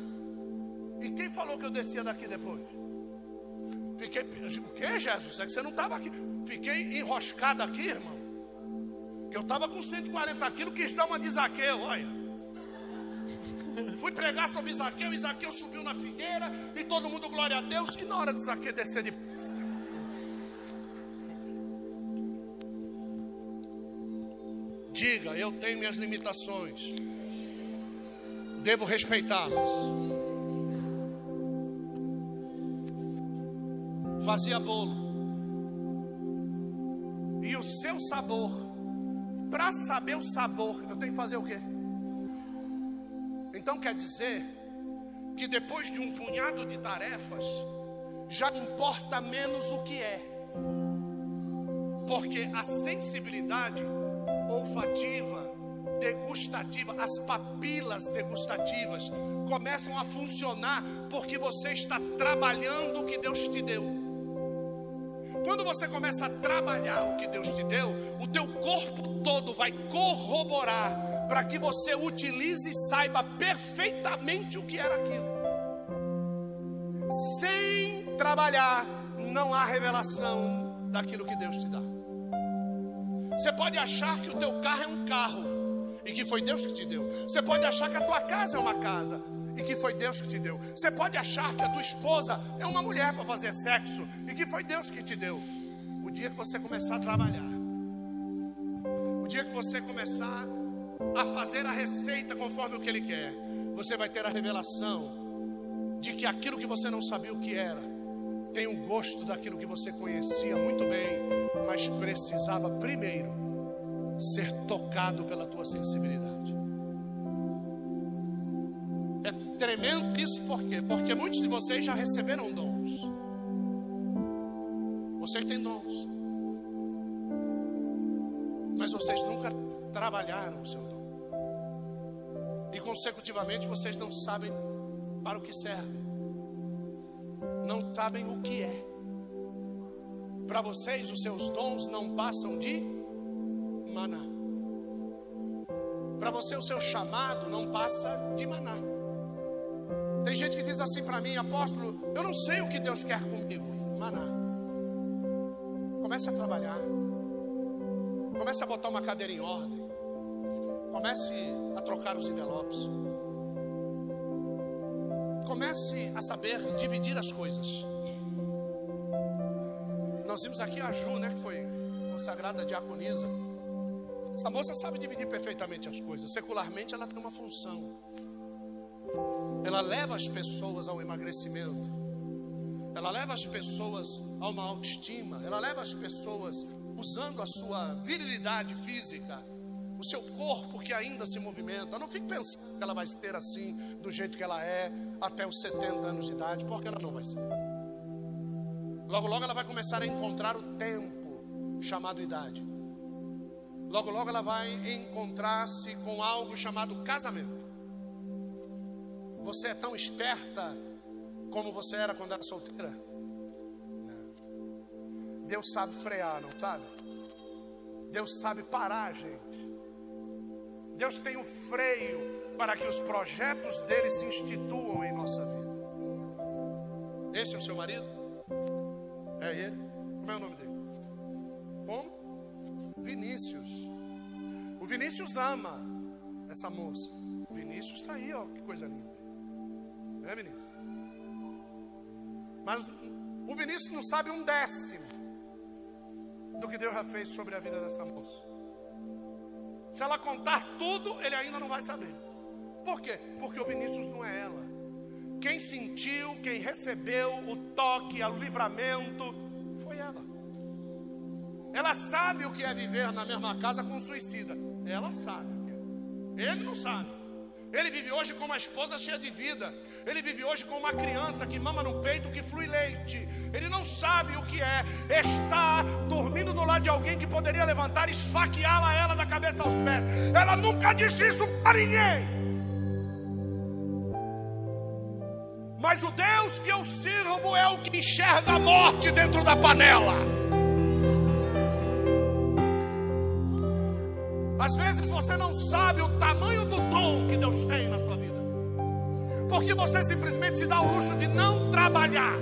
E quem falou que eu descia daqui depois? Fiquei, o que, Jesus? É que você não estava aqui. Fiquei enroscado aqui, irmão. Que eu estava com 140 quilos, quis dar uma de Zaqueu, olha. Fui pregar sobre Zaqueu, e Zaqueu subiu na figueira, e todo mundo glória a Deus. E na hora de Zaqueu descer de Diga, eu tenho minhas limitações. Devo respeitá-las. Fazia bolo. E o seu sabor, para saber o sabor, eu tenho que fazer o quê? Então quer dizer que depois de um punhado de tarefas, já importa menos o que é. Porque a sensibilidade olfativa, degustativa, as papilas degustativas começam a funcionar porque você está trabalhando o que Deus te deu. Quando você começa a trabalhar o que Deus te deu, o teu corpo todo vai corroborar para que você utilize e saiba perfeitamente o que era aquilo. Sem trabalhar, não há revelação daquilo que Deus te dá. Você pode achar que o teu carro é um carro e que foi Deus que te deu. Você pode achar que a tua casa é uma casa e que foi Deus que te deu. Você pode achar que a tua esposa é uma mulher para fazer sexo e que foi Deus que te deu. O dia que você começar a trabalhar, o dia que você começar a fazer a receita conforme o que Ele quer, você vai ter a revelação de que aquilo que você não sabia o que era, tem o gosto daquilo que você conhecia muito bem, mas precisava primeiro ser tocado pela tua sensibilidade. É tremendo isso por quê? Porque muitos de vocês já receberam dons. Vocês têm dons. Mas vocês nunca trabalharam o seu dom. E consecutivamente vocês não sabem para o que serve. Não sabem o que é. Para vocês, os seus dons não passam de maná. Para você, o seu chamado não passa de maná. Tem gente que diz assim para mim, apóstolo, eu não sei o que Deus quer comigo. Maná. Comece a trabalhar. Comece a botar uma cadeira em ordem. Comece a trocar os envelopes. Comece a saber dividir as coisas. Nós vimos aqui a Ju, né, que foi consagrada diaconisa. Essa moça sabe dividir perfeitamente as coisas. Secularmente ela tem uma função. Ela leva as pessoas ao emagrecimento. Ela leva as pessoas a uma autoestima. Ela leva as pessoas usando a sua virilidade física, o seu corpo que ainda se movimenta. Não fique pensando que ela vai ser assim, do jeito que ela é, até os 70 anos de idade, porque ela não vai ser. Logo, logo ela vai começar a encontrar o tempo chamado idade. Logo, logo ela vai encontrar-se com algo chamado casamento. Você é tão esperta como você era quando era solteira? Não. Deus sabe frear, não sabe? Deus sabe parar, gente. Deus tem o freio para que os projetos dele se instituam em nossa vida. Esse é o seu marido? É ele? Como é o nome dele? Como? Vinícius. O Vinícius ama essa moça. O Vinícius está aí, ó, que coisa linda. É, Vinícius? Mas o Vinícius não sabe um décimo do que Deus já fez sobre a vida dessa moça. Se ela contar tudo, ele ainda não vai saber. Por quê? Porque o Vinícius não é ela. Quem sentiu, quem recebeu o toque, o livramento, foi ela. Ela sabe o que é viver na mesma casa com um suicida. Ela sabe. Ele não sabe. Ele vive hoje com uma esposa cheia de vida. Ele vive hoje com uma criança que mama no peito que flui leite. Ele não sabe o que é estar dormindo do lado de alguém que poderia levantar e esfaqueá-la ela da cabeça aos pés. Ela nunca disse isso para ninguém. Mas o Deus que eu sirvo é o que enxerga a morte dentro da panela. Às vezes você não sabe o tamanho do dom que Deus tem na sua vida, porque você simplesmente se dá o luxo de não trabalhar,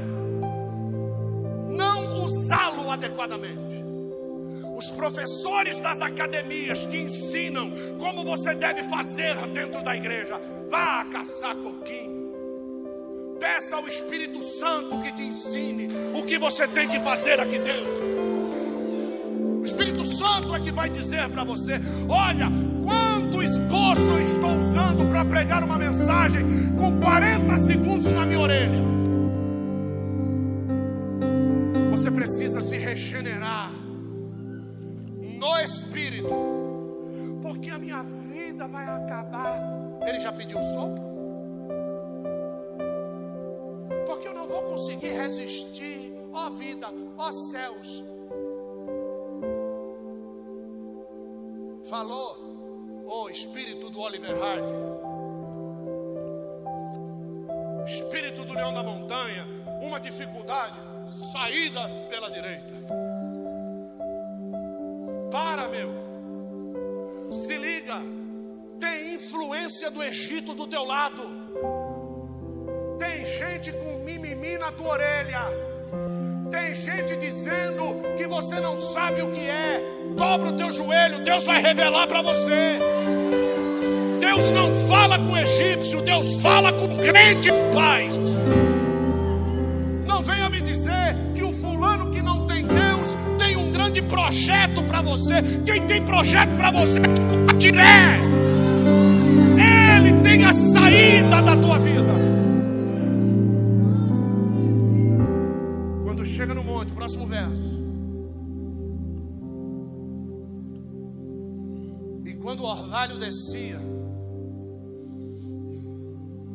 não usá-lo adequadamente. Os professores das academias te ensinam como você deve fazer dentro da igreja. Vá caçar coquinho. Peça ao Espírito Santo que te ensine o que você tem que fazer aqui dentro. Espírito Santo é que vai dizer para você: olha, quanto esboço eu estou usando para pregar uma mensagem com 40 segundos na minha orelha. Você precisa se regenerar no Espírito, porque a minha vida vai acabar. Ele já pediu sopro? Porque eu não vou conseguir resistir, ó vida, ó céus falou o espírito do Oliver Hardy, espírito do leão da montanha, uma dificuldade, saída pela direita. Para, meu, se liga, tem influência do Egito do teu lado, tem gente com mimimi na tua orelha, tem gente dizendo que você não sabe o que é, dobra o teu joelho, Deus vai revelar para você. Deus não fala com o egípcio, Deus fala com o crente paz. Não venha me dizer que o fulano que não tem Deus tem um grande projeto para você. Quem tem projeto para você é Tiré. Ele tem a saída da tua vida. Próximo verso. Orvalho descia,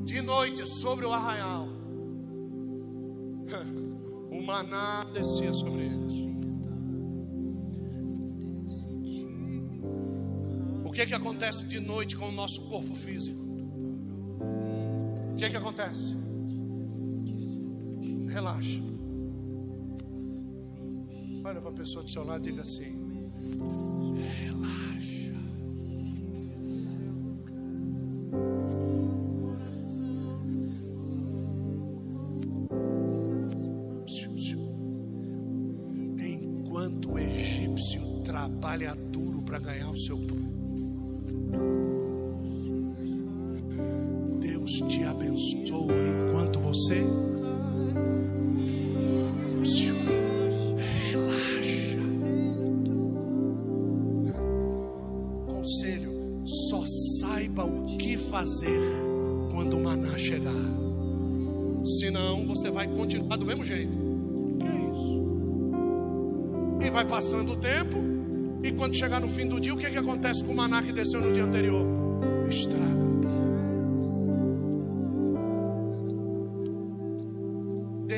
de noite sobre o arraial, o maná descia sobre eles. O que que acontece de noite com o nosso corpo físico? O que que acontece? Relaxa. Olha para a pessoa do seu lado e diga assim: relaxa. Continuar do mesmo jeito. Que é isso? E vai passando o tempo. E quando chegar no fim do dia, o que, que acontece com o maná que desceu no dia anterior? Estraga.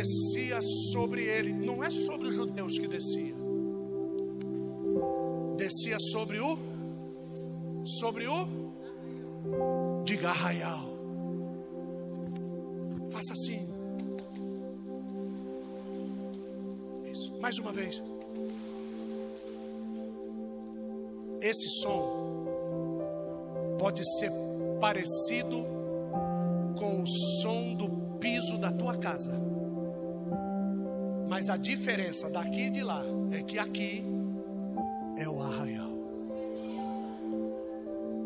descia sobre ele. Não é sobre os judeus que descia. Descia sobre o sobre o diga arraial. Faça assim. Mais uma vez. Esse som pode ser parecido com o som do piso da tua casa. Mas a diferença daqui e de lá é que aqui é o arraial.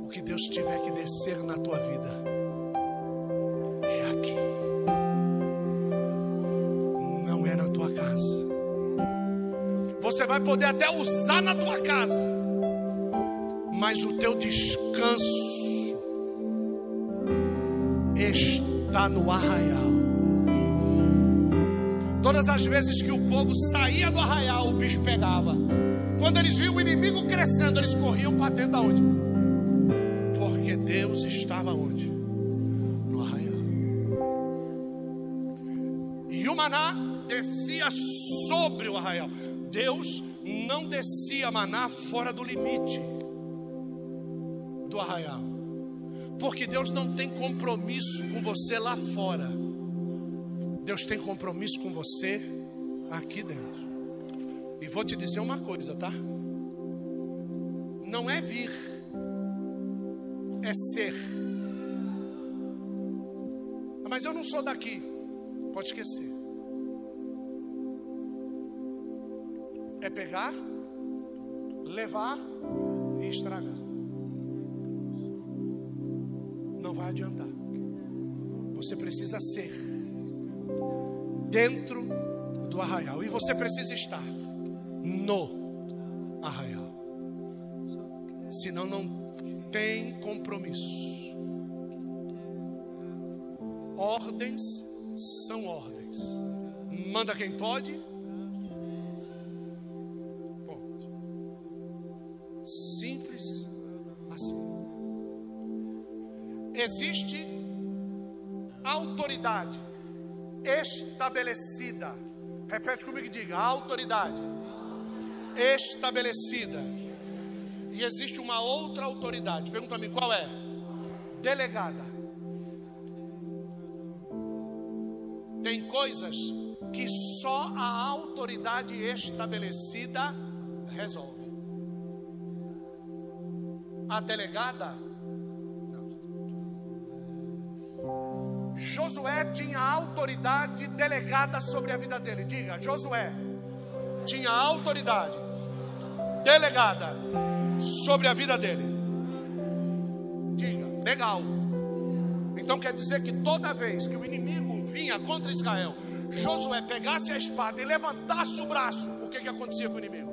O que Deus tiver que descer na tua vida vai poder até usar na tua casa, mas o teu descanso está no arraial. Todas as vezes que o povo saía do arraial, o bicho pegava. Quando eles viam o inimigo crescendo, eles corriam para dentro da onde? Porque Deus estava onde? No arraial. E o maná descia sobre o arraial. Deus não descia maná fora do limite do arraial. Porque Deus não tem compromisso com você lá fora. Deus tem compromisso com você aqui dentro. E vou te dizer uma coisa, tá? Não é vir, é ser. Mas eu não sou daqui, pode esquecer. É pegar, levar e estragar. Não vai adiantar. Você precisa ser dentro do arraial. E você precisa estar no arraial. Senão não tem compromisso. Ordens são ordens. Manda quem pode. Existe autoridade estabelecida. Repete comigo e diga: autoridade estabelecida. E existe uma outra autoridade. Pergunta a mim qual é? Delegada. Tem coisas que só a autoridade estabelecida resolve. A delegada Josué tinha autoridade delegada sobre a vida dele. Diga, Josué tinha autoridade delegada sobre a vida dele. Diga, legal. Então quer dizer que toda vez que o inimigo vinha contra Israel, Josué pegasse a espada e levantasse o braço, o que, que acontecia com o inimigo?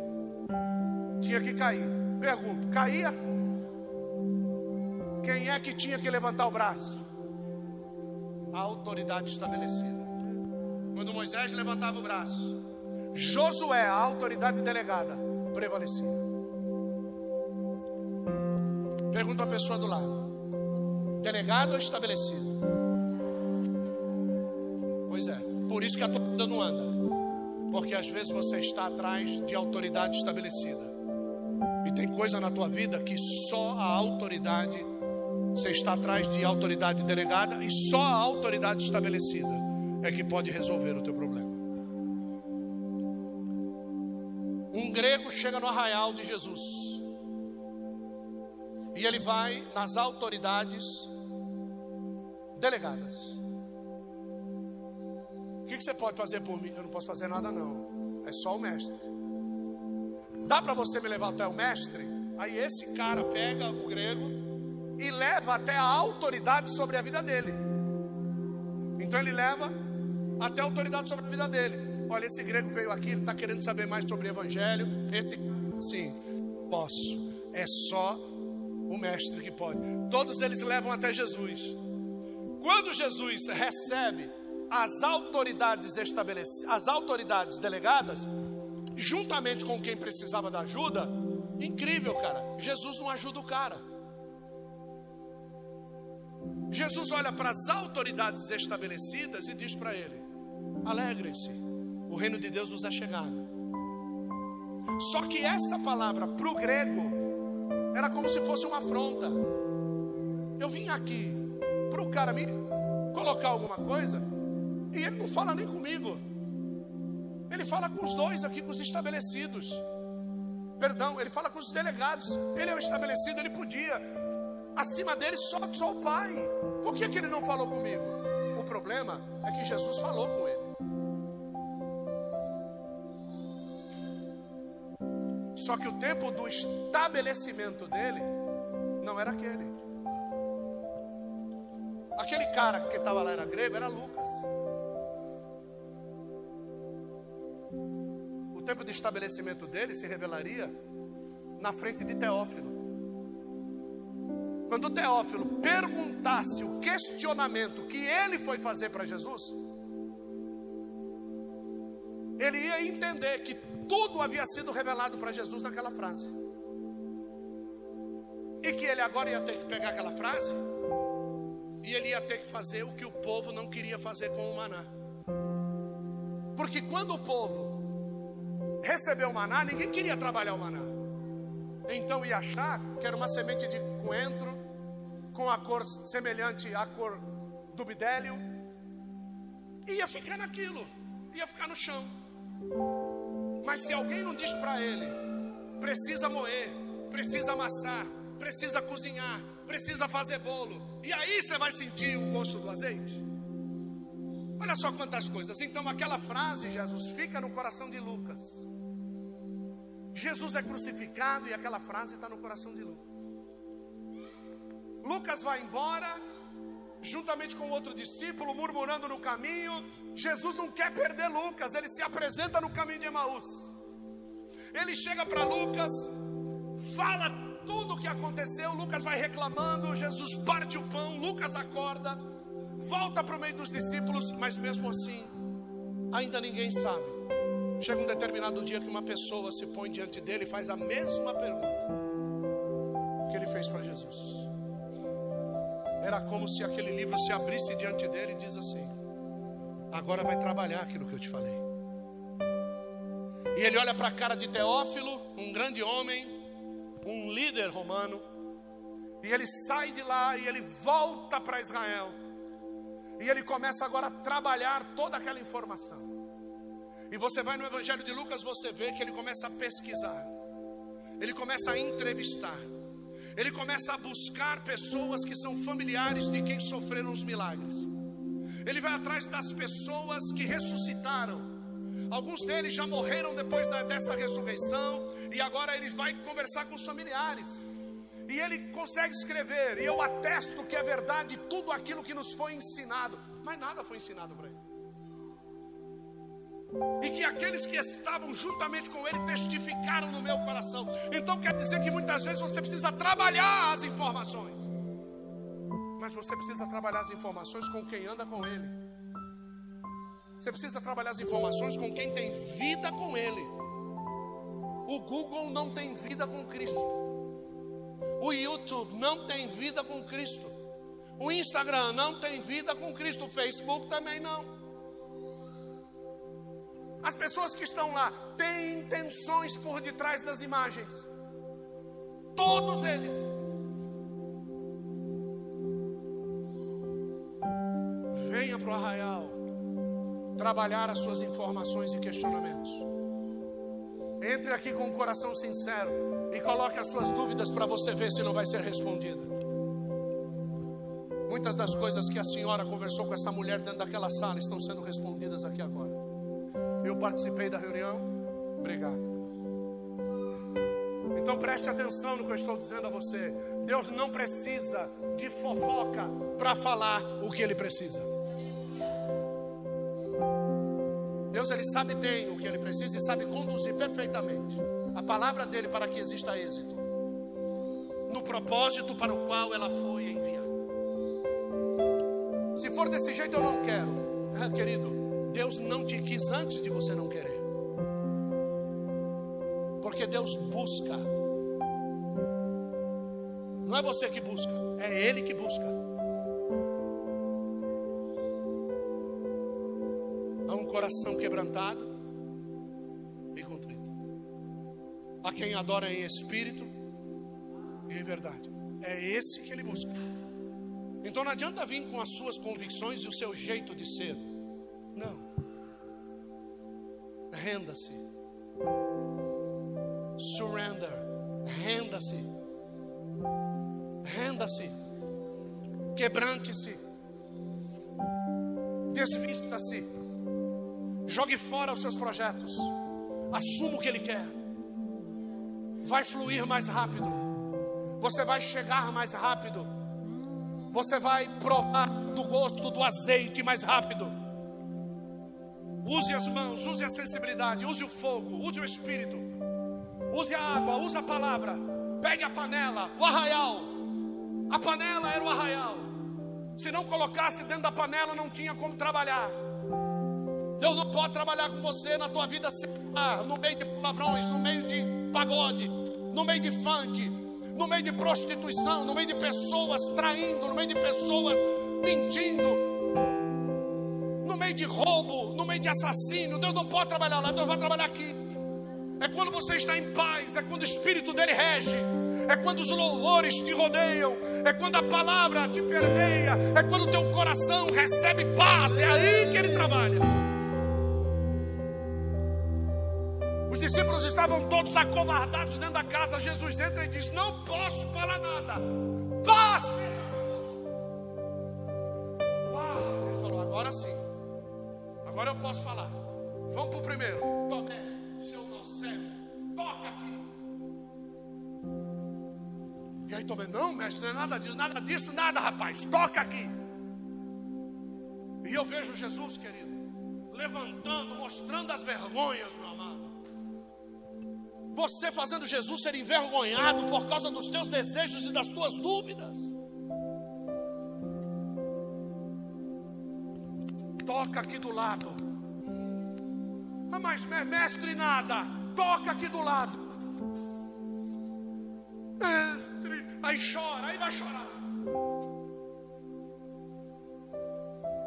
Tinha que cair. Pergunto, caía? Quem é que tinha que levantar o braço? A autoridade estabelecida. Quando Moisés levantava o braço, Josué, a autoridade delegada, prevalecia. Pergunta a pessoa do lado: delegado ou estabelecido? Pois é, por isso que a tua vida não anda. Porque às vezes você está atrás de autoridade estabelecida. E tem coisa na tua vida que só a autoridade, você está atrás de autoridade delegada e só a autoridade estabelecida é que pode resolver o teu problema. Um grego chega no arraial de Jesus. E ele vai nas autoridades delegadas. O que, que você pode fazer por mim? Eu não posso fazer nada, não. É só o mestre. Dá para você me levar até o mestre? Aí esse cara pega o grego e leva até a autoridade sobre a vida dele. Então ele leva até a autoridade sobre a vida dele. Olha, esse grego veio aqui, ele está querendo saber mais sobre o evangelho. Esse, sim, posso. É só o mestre que pode. Todos eles levam até Jesus. Quando Jesus recebe as autoridades estabelecidas, as autoridades delegadas, juntamente com quem precisava da ajuda, incrível, cara. Jesus não ajuda o cara. Jesus olha para as autoridades estabelecidas e diz para ele: alegrem-se, o reino de Deus vos é chegado. Só que essa palavra para o grego era como se fosse uma afronta. Eu vim aqui para o cara me colocar alguma coisa e ele não fala nem comigo. Ele fala com os dois aqui, com os estabelecidos. Perdão, ele fala com os delegados. Ele é o estabelecido, ele podia. Acima dele só, só o Pai. Por que, que ele não falou comigo? O problema é que Jesus falou com ele. Só que o tempo do estabelecimento dele não era aquele. Aquele cara que estava lá era grego, era Lucas. tempo de estabelecimento dele se revelaria na frente de Teófilo. Quando Teófilo perguntasse o questionamento que ele foi fazer para Jesus, ele ia entender que tudo havia sido revelado para Jesus naquela frase. E que ele agora ia ter que pegar aquela frase e ele ia ter que fazer o que o povo não queria fazer com o maná. Porque quando o povo recebeu o maná, ninguém queria trabalhar o maná. Então ia achar que era uma semente de coentro, com a cor semelhante à cor do bidélio, ia ficar naquilo, ia ficar no chão. Mas se alguém não diz para ele, precisa moer, precisa amassar, precisa cozinhar, precisa fazer bolo, e aí você vai sentir o gosto do azeite. Olha só quantas coisas. Então, aquela frase, Jesus, fica no coração de Lucas. Jesus é crucificado e aquela frase está no coração de Lucas. Lucas vai embora, juntamente com outro discípulo, murmurando no caminho. Jesus não quer perder Lucas, ele se apresenta no caminho de Emaús. Ele chega para Lucas, fala tudo o que aconteceu. Lucas vai reclamando, Jesus parte o pão, Lucas acorda, volta para o meio dos discípulos, mas mesmo assim, ainda ninguém sabe Chega um determinado dia que uma pessoa se põe diante dele e faz a mesma pergunta que ele fez para Jesus. Era como se aquele livro se abrisse diante dele e diz assim: Agora vai trabalhar aquilo que eu te falei. E ele olha para a cara de Teófilo, um grande homem, um líder romano, e ele sai de lá e ele volta para Israel. E ele começa agora a trabalhar toda aquela informação. E você vai no Evangelho de Lucas, você vê que ele começa a pesquisar, ele começa a entrevistar, ele começa a buscar pessoas que são familiares de quem sofreram os milagres. Ele vai atrás das pessoas que ressuscitaram. Alguns deles já morreram depois desta ressurreição e agora ele vai conversar com os familiares. E ele consegue escrever, e eu atesto que é verdade tudo aquilo que nos foi ensinado, mas nada foi ensinado para ele e que aqueles que estavam juntamente com ele testificaram no meu coração. Então quer dizer que muitas vezes você precisa trabalhar as informações, mas você precisa trabalhar as informações com quem anda com ele. Você precisa trabalhar as informações com quem tem vida com Ele. O Google não tem vida com Cristo. O YouTube não tem vida com Cristo. O Instagram não tem vida com Cristo. O Facebook também não. As pessoas que estão lá têm intenções por detrás das imagens. Todos eles. Venha para o arraial trabalhar as suas informações e questionamentos. Entre aqui com um coração sincero e coloque as suas dúvidas para você ver se não vai ser respondida. Muitas das coisas que a senhora conversou com essa mulher dentro daquela sala estão sendo respondidas aqui agora. Eu participei da reunião, obrigado. Então preste atenção no que eu estou dizendo a você. Deus não precisa de fofoca para falar o que ele precisa. Deus ele sabe bem o que ele precisa e sabe conduzir perfeitamente a palavra dele para que exista êxito no propósito para o qual ela foi enviada. Se for desse jeito eu não quero, ah, querido. Deus não te quis antes de você não querer, porque Deus busca. Não é você que busca, é Ele que busca. coração quebrantado e contrito. A quem adora em espírito e em verdade. É esse que ele busca. Então não adianta vir com as suas convicções e o seu jeito de ser. Não. Renda-se. Surrender. Renda-se. Renda-se. Quebrante-se. Desvista-se. Jogue fora os seus projetos. Assuma o que Ele quer. Vai fluir mais rápido. Você vai chegar mais rápido. Você vai provar do gosto do azeite mais rápido. Use as mãos, use a sensibilidade, use o fogo, use o espírito. Use a água, use a palavra. Pegue a panela, o arraial. A panela era o arraial. Se não colocasse dentro da panela, não tinha como trabalhar. Deus não pode trabalhar com você na tua vida secular, no meio de palavrões, no meio de pagode, no meio de funk, no meio de prostituição, no meio de pessoas traindo, no meio de pessoas mentindo, no meio de roubo, no meio de assassínio. Deus não pode trabalhar lá, Deus vai trabalhar aqui. É quando você está em paz, é quando o Espírito dele rege, é quando os louvores te rodeiam, é quando a palavra te permeia, é quando o teu coração recebe paz, é aí que ele trabalha. Os discípulos estavam todos acovardados dentro da casa. Jesus entra e diz: Não posso falar nada. Paz Uau! Ele falou: Agora sim. Agora eu posso falar. Vamos para o primeiro. Tomé, seu nocebo, toca aqui. E aí Tomé, não, mestre, não é nada disso, nada disso, nada, rapaz. Toca aqui. E eu vejo Jesus, querido, levantando, mostrando as vergonhas, meu amado. Você fazendo Jesus ser envergonhado por causa dos teus desejos e das tuas dúvidas. Toca aqui do lado. Ah, mas mestre, nada. Toca aqui do lado. Mestre, aí chora, aí vai chorar.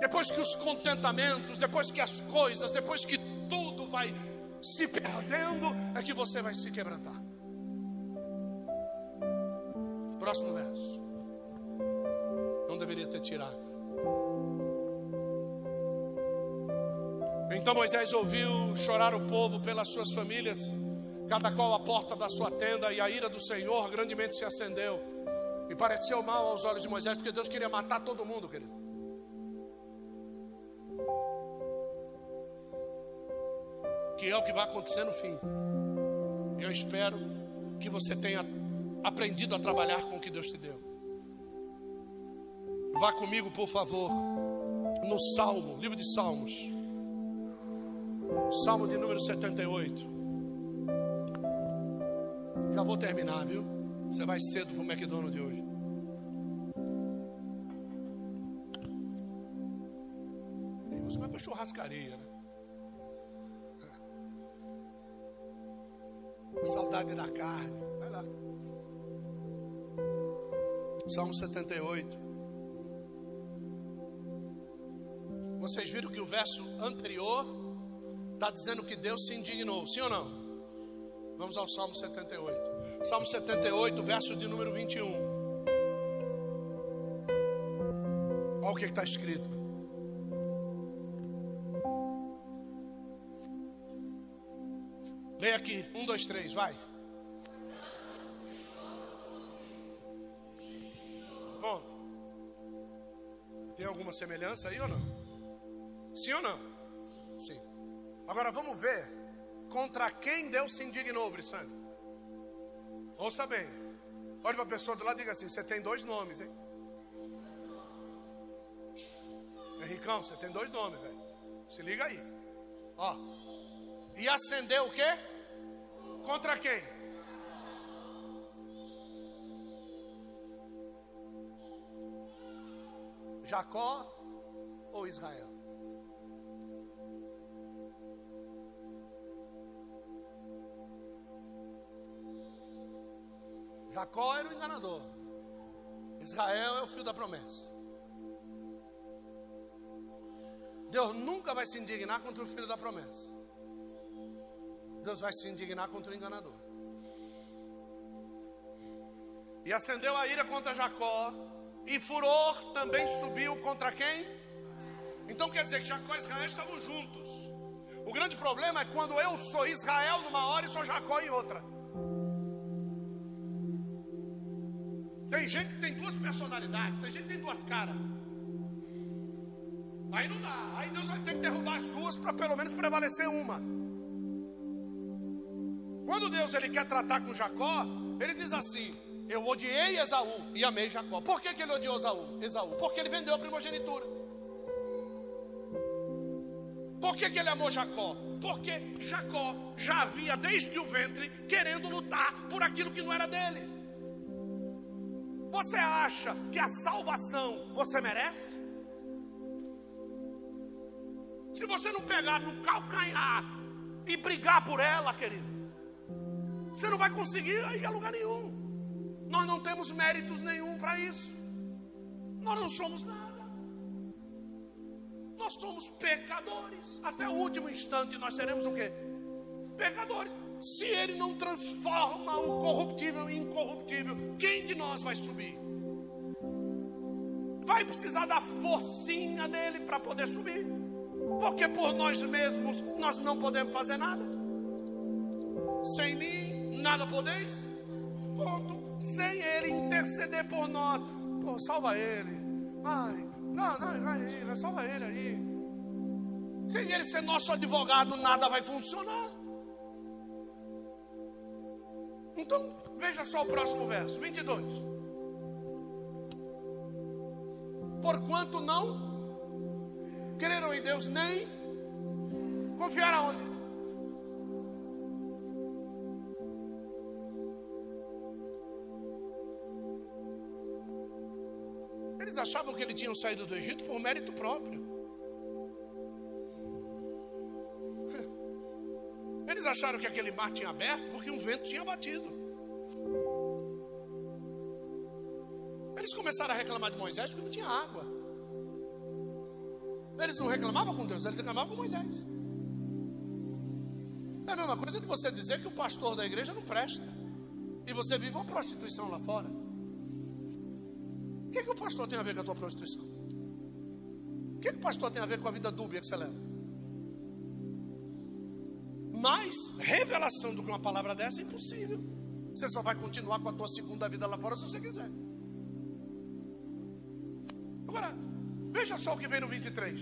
Depois que os contentamentos, depois que as coisas, depois que tudo vai se perdendo, é que você vai se quebrantar. Próximo verso. Não deveria ter tirado. Então Moisés ouviu chorar o povo pelas suas famílias, cada qual à porta da sua tenda, e a ira do Senhor grandemente se acendeu. E pareceu mal aos olhos de Moisés, porque Deus queria matar todo mundo, querido. que é o que vai acontecer no fim. Eu espero que você tenha aprendido a trabalhar com o que Deus te deu. Vá comigo, por favor, no Salmo, livro de Salmos, Salmo de número 78. Já vou terminar, viu? Você vai cedo para o McDonald's de hoje. Você vai para churrascaria, né? É. Saudade da carne. Vai lá. Salmo 78. Vocês viram que o verso anterior está dizendo que Deus se indignou, sim ou não? Vamos ao Salmo 78. Salmo 78, verso de número 21. Olha o que está escrito. Leia aqui, um, dois, três, vai. Ponto. Tem alguma semelhança aí ou não? Sim ou não? Sim. Agora vamos ver contra quem Deus se indignou, Brissane. Ouça bem. Olha para a pessoa do lado e diga assim: Você tem dois nomes, hein? Henricão, você tem dois nomes, velho. Se liga aí. Ó. E acendeu o quê? Contra quem? Jacó ou Israel? Jacó era o enganador. Israel é o fio da promessa. Deus nunca vai se indignar contra o filho da promessa. Deus vai se indignar contra o enganador. E acendeu a ira contra Jacó, e furor também subiu contra quem? Então quer dizer que Jacó e Israel estavam juntos. O grande problema é quando eu sou Israel numa hora e sou Jacó em outra. Tem gente que tem duas personalidades, tem gente que tem duas caras. Aí não dá. Aí Deus vai ter que derrubar as duas para pelo menos prevalecer uma. Quando Deus ele quer tratar com Jacó, ele diz assim: Eu odiei Esaú e amei Jacó. Por que, que ele odiou Esaú? Esaú? Porque ele vendeu a primogenitura. Por que, que ele amou Jacó? Porque Jacó já havia desde o ventre querendo lutar por aquilo que não era dele. Você acha que a salvação você merece? Se você não pegar no calcanhar e brigar por ela, querido, você não vai conseguir ir a lugar nenhum. Nós não temos méritos nenhum para isso. Nós não somos nada. Nós somos pecadores. Até o último instante nós seremos o quê? Pecadores. Se ele não transforma o corruptível em incorruptível, quem de nós vai subir? Vai precisar da forcinha dele para poder subir porque por nós mesmos nós não podemos fazer nada. Sem mim, nada podeis. Ponto. Sem Ele interceder por nós. Pô, salva Ele. Ai, não, não, vai aí, salva Ele aí. Sem Ele ser nosso advogado, nada vai funcionar. Então, veja só o próximo verso, 22. Porquanto não creram em Deus, nem confiaram aonde? Eles achavam que eles tinham saído do Egito por mérito próprio. Eles acharam que aquele mar tinha aberto porque um vento tinha batido. Eles começaram a reclamar de Moisés porque não tinha água. Eles não reclamavam com Deus, eles reclamavam com Moisés. É a mesma coisa de você dizer que o pastor da igreja não presta. E você vive uma prostituição lá fora. O que, que o pastor tem a ver com a tua prostituição? O que, que o pastor tem a ver com a vida dúbia que você leva? Mas revelação do que uma palavra dessa é impossível. Você só vai continuar com a tua segunda vida lá fora se você quiser. Agora, Veja só o que vem no 23.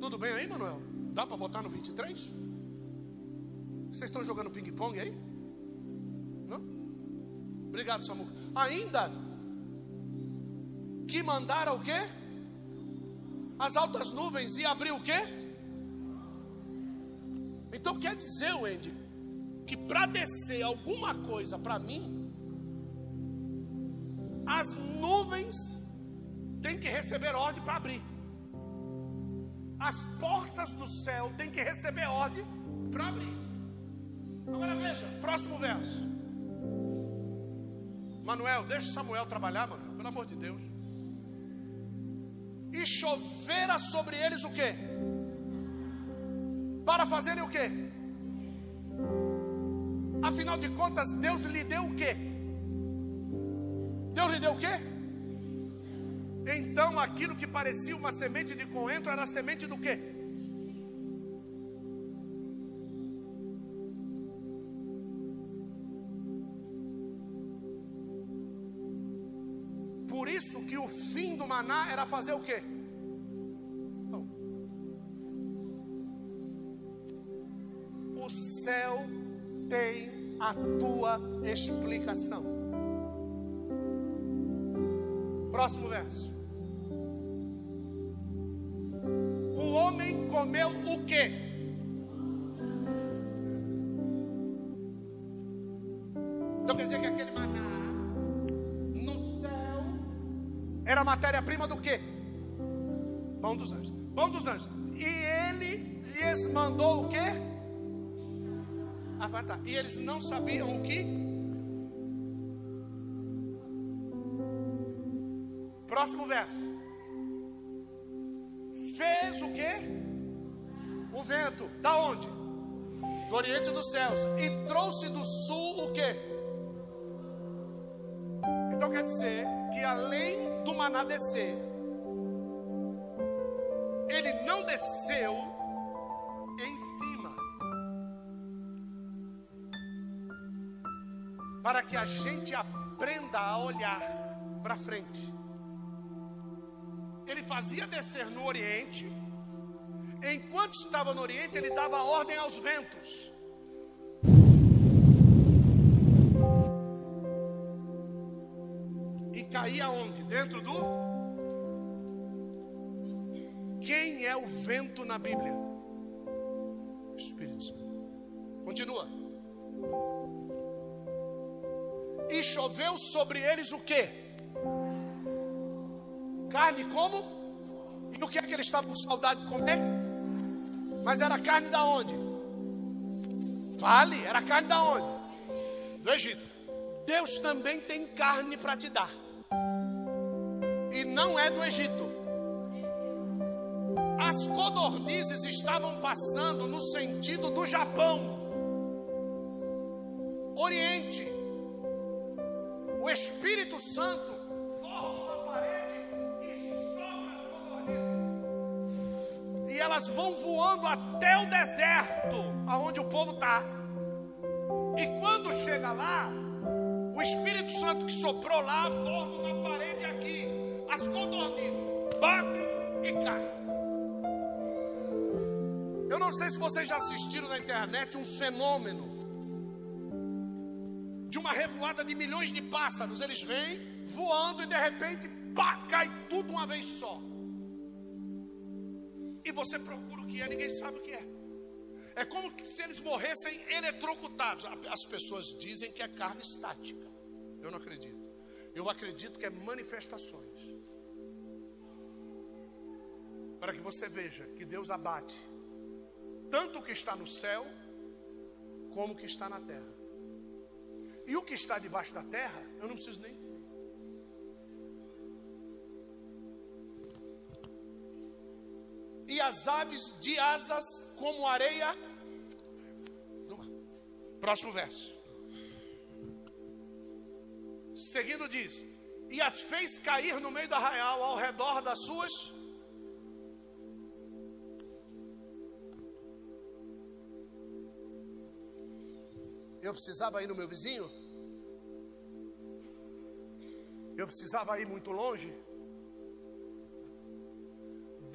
Tudo bem aí, Manuel? Dá para botar no 23? Vocês estão jogando ping-pong aí? Não? Obrigado, Samuel. Ainda que mandaram o quê? As altas nuvens e abriu o quê? Então quer dizer, Wendy, que para descer alguma coisa para mim, as nuvens têm que receber ordem para abrir. as portas do céu têm que receber ordem para abrir. Agora veja, próximo verso. Manuel, deixa Samuel trabalhar, Manuel, pelo amor de Deus. E chovera sobre eles o quê? Para fazerem o quê? Afinal de contas, Deus lhe deu o quê? Deus lhe deu o quê? Então aquilo que parecia uma semente de coentro era semente do quê? Maná era fazer o quê? O céu tem a tua explicação. Próximo verso. O homem comeu o quê? Era matéria-prima do quê? Pão dos anjos. Pão dos anjos. E ele lhes mandou o quê? Avatar. E eles não sabiam o que? Próximo verso. Fez o que? O vento. Da onde? Do Oriente dos céus. E trouxe do sul o que? Então quer dizer que além do maná descer, ele não desceu em cima. Para que a gente aprenda a olhar para frente. Ele fazia descer no Oriente, enquanto estava no Oriente, ele dava ordem aos ventos. E caía onde? Dentro do. Quem é o vento na Bíblia? Espírito Santo. Continua. E choveu sobre eles o que? Carne como? E o que é que eles estavam com saudade de comer? Mas era carne da onde? Fale, era carne da onde? Do Egito. Deus também tem carne para te dar. Não é do Egito. As codornizes estavam passando no sentido do Japão. Oriente. O Espírito Santo forma uma parede e sopra as codornizes. E elas vão voando até o deserto, aonde o povo está. E quando chega lá, o Espírito Santo que soprou lá forma uma parede aqui. As codornizes batem e caem. Eu não sei se vocês já assistiram na internet um fenômeno de uma revoada de milhões de pássaros. Eles vêm voando e de repente, pá, cai tudo uma vez só. E você procura o que é, ninguém sabe o que é. É como se eles morressem eletrocutados. As pessoas dizem que é carne estática. Eu não acredito. Eu acredito que é manifestações. Para que você veja que Deus abate tanto o que está no céu, como o que está na terra. E o que está debaixo da terra, eu não preciso nem dizer. E as aves de asas como areia. Próximo verso. Seguindo diz: E as fez cair no meio do arraial ao redor das suas Eu precisava ir no meu vizinho? Eu precisava ir muito longe?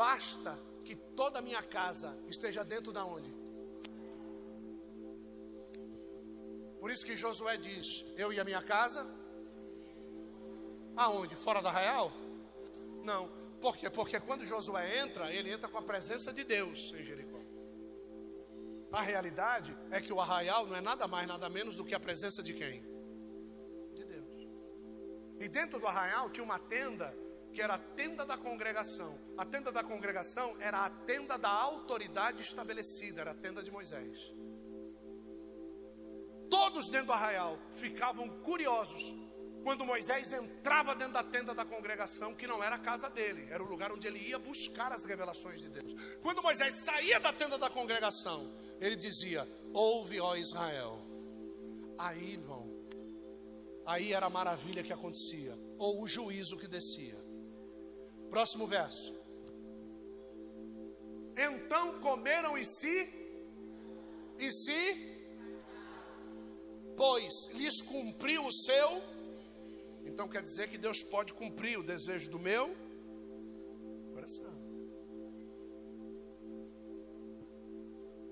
Basta que toda a minha casa esteja dentro da onde? Por isso que Josué diz: Eu e a minha casa? Aonde? Fora da arraial? Não. Por quê? Porque quando Josué entra, ele entra com a presença de Deus em Jericó. A realidade é que o arraial não é nada mais, nada menos do que a presença de quem? De Deus. E dentro do arraial tinha uma tenda que era a tenda da congregação. A tenda da congregação era a tenda da autoridade estabelecida, era a tenda de Moisés. Todos dentro do arraial ficavam curiosos quando Moisés entrava dentro da tenda da congregação, que não era a casa dele, era o lugar onde ele ia buscar as revelações de Deus. Quando Moisés saía da tenda da congregação, ele dizia: Ouve, ó Israel. Aí, irmão, aí era a maravilha que acontecia, ou o juízo que descia. Próximo verso. Então comeram e se, e se, pois lhes cumpriu o seu então quer dizer que Deus pode cumprir o desejo do meu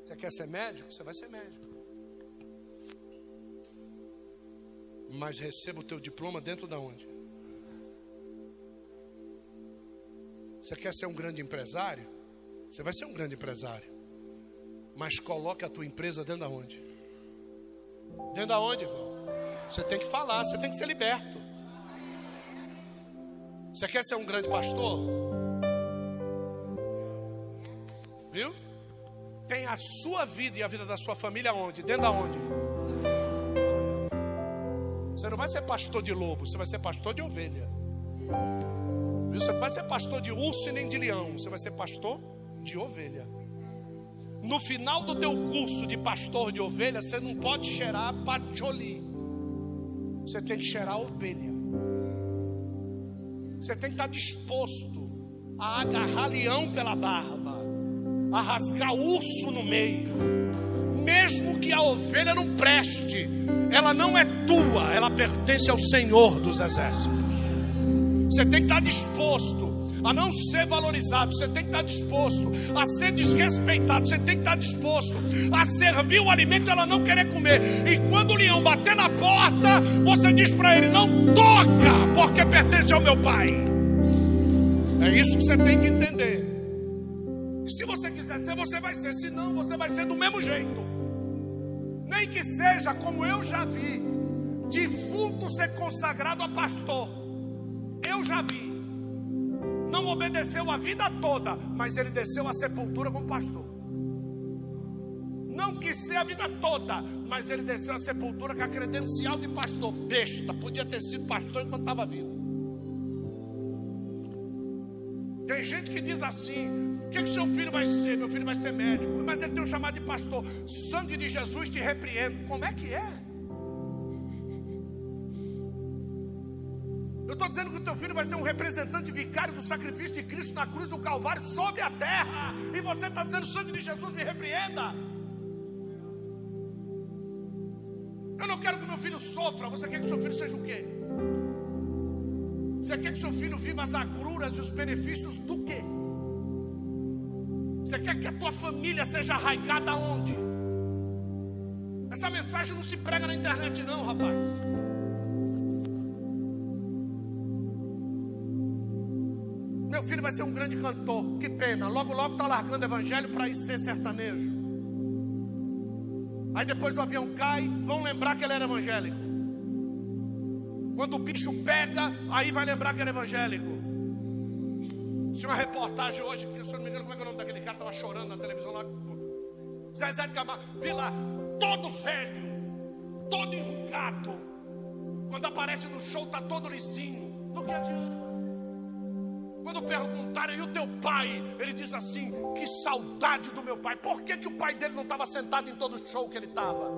Você quer ser médico? Você vai ser médico. Mas receba o teu diploma dentro da onde? Você quer ser um grande empresário? Você vai ser um grande empresário. Mas coloque a tua empresa dentro da onde? Dentro da onde, irmão? Você tem que falar, você tem que ser liberto. Você quer ser um grande pastor? Viu? Tem a sua vida e a vida da sua família onde? Dentro da onde? Você não vai ser pastor de lobo, você vai ser pastor de ovelha. Viu? Você não vai ser pastor de urso e nem de leão, você vai ser pastor de ovelha. No final do teu curso de pastor de ovelha, você não pode cheirar patchouli. Você tem que cheirar ovelha. Você tem que estar disposto a agarrar leão pela barba, a rasgar urso no meio, mesmo que a ovelha não preste, ela não é tua, ela pertence ao Senhor dos exércitos. Você tem que estar disposto a não ser valorizado, você tem que estar disposto a ser desrespeitado, você tem que estar disposto a servir o alimento e ela não querer comer. E quando o leão bater na porta, você diz para ele: não toca, porque pertence ao meu pai. É isso que você tem que entender. E se você quiser ser, você vai ser, se não, você vai ser do mesmo jeito. Nem que seja como eu já vi, defunto ser consagrado a pastor. Eu já vi não obedeceu a vida toda, mas ele desceu à sepultura como pastor. Não quis ser a vida toda, mas ele desceu à sepultura com a credencial de pastor. Besta, podia ter sido pastor enquanto estava vivo. Tem gente que diz assim: o que, que seu filho vai ser? Meu filho vai ser médico, mas ele tem um chamado de pastor. Sangue de Jesus te repreendo. Como é que é? Eu estou dizendo que o teu filho vai ser um representante vicário do sacrifício de Cristo na cruz do Calvário sobre a terra. E você está dizendo: sangue de Jesus me repreenda. Eu não quero que meu filho sofra. Você quer que seu filho seja o quê? Você quer que seu filho viva as agruras e os benefícios do quê? Você quer que a tua família seja arraigada aonde? Essa mensagem não se prega na internet, não, rapaz. Meu filho vai ser um grande cantor. Que pena. Logo, logo está largando o evangelho para ir ser sertanejo. Aí depois o avião cai, vão lembrar que ele era evangélico. Quando o bicho pega, aí vai lembrar que era evangélico. Tinha uma reportagem hoje, que se eu não me engano, como é que é o nome daquele cara? Estava chorando na televisão lá. Zezé de Camargo, vi lá, todo velho, todo enrugado. Quando aparece no show, está todo lisinho. Do que adianta? Quando perguntaram, e o teu pai? Ele diz assim: Que saudade do meu pai. Por que, que o pai dele não estava sentado em todo show que ele estava?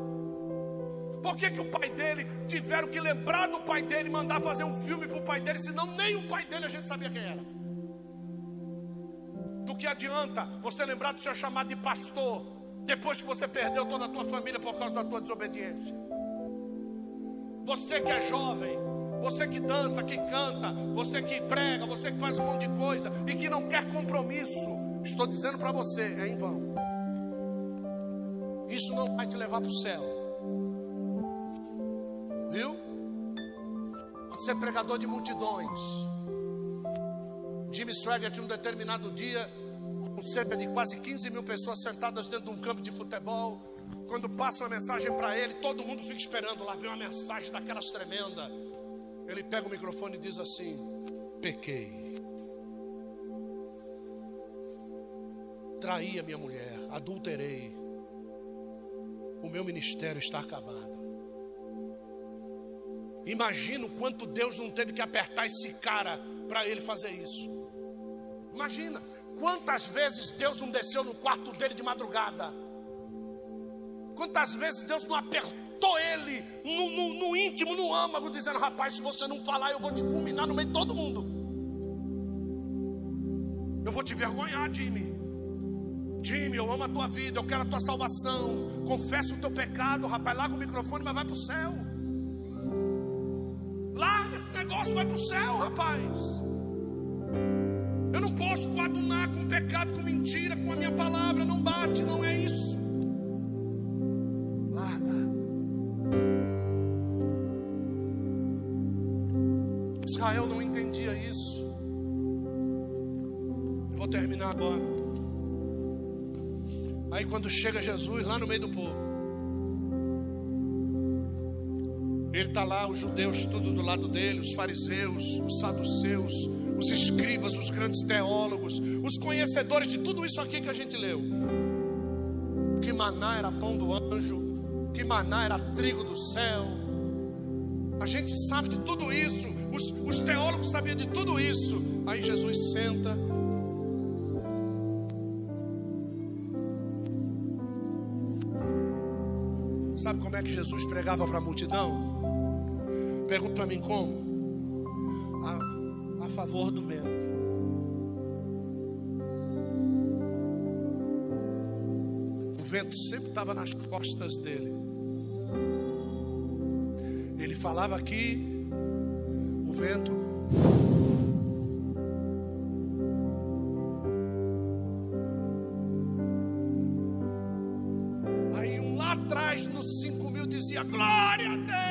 Por que, que o pai dele tiveram que lembrar do pai dele mandar fazer um filme para o pai dele, senão nem o pai dele a gente sabia quem era? Do que adianta você lembrar do seu chamado de pastor, depois que você perdeu toda a tua família por causa da tua desobediência? Você que é jovem, você que dança, que canta, você que prega, você que faz um monte de coisa e que não quer compromisso, estou dizendo para você, é em vão. Isso não vai te levar para o céu. Viu? Ser é pregador de multidões. Jimmy Swagger tinha um determinado dia com cerca de quase 15 mil pessoas sentadas dentro de um campo de futebol. Quando passa uma mensagem para ele, todo mundo fica esperando. Lá vem uma mensagem daquelas tremenda. Ele pega o microfone e diz assim: Pequei. Traí a minha mulher, adulterei. O meu ministério está acabado. Imagina o quanto Deus não teve que apertar esse cara para ele fazer isso. Imagina quantas vezes Deus não desceu no quarto dele de madrugada. Quantas vezes Deus não apertou ele no, no, no íntimo, no âmago, dizendo: Rapaz, se você não falar, eu vou te fulminar no meio de todo mundo. Eu vou te vergonhar, Jimmy. Jimmy, eu amo a tua vida, eu quero a tua salvação. Confessa o teu pecado, rapaz. Larga o microfone, mas vai para o céu. Negócio, vai para o céu, rapaz. Eu não posso coadunar com pecado, com mentira, com a minha palavra. Não bate, não é isso. Larga. Israel não entendia isso. Eu vou terminar agora. Aí quando chega Jesus lá no meio do povo, ele está lá, os judeus tudo do lado dele, os fariseus, os saduceus, os escribas, os grandes teólogos, os conhecedores de tudo isso aqui que a gente leu. Que maná era pão do anjo, que maná era trigo do céu. A gente sabe de tudo isso, os, os teólogos sabiam de tudo isso. Aí Jesus senta Sabe como é que Jesus pregava para a multidão? Pergunta para mim como? A, a favor do vento. O vento sempre estava nas costas dele. Ele falava aqui, o vento dizia glória a Deus.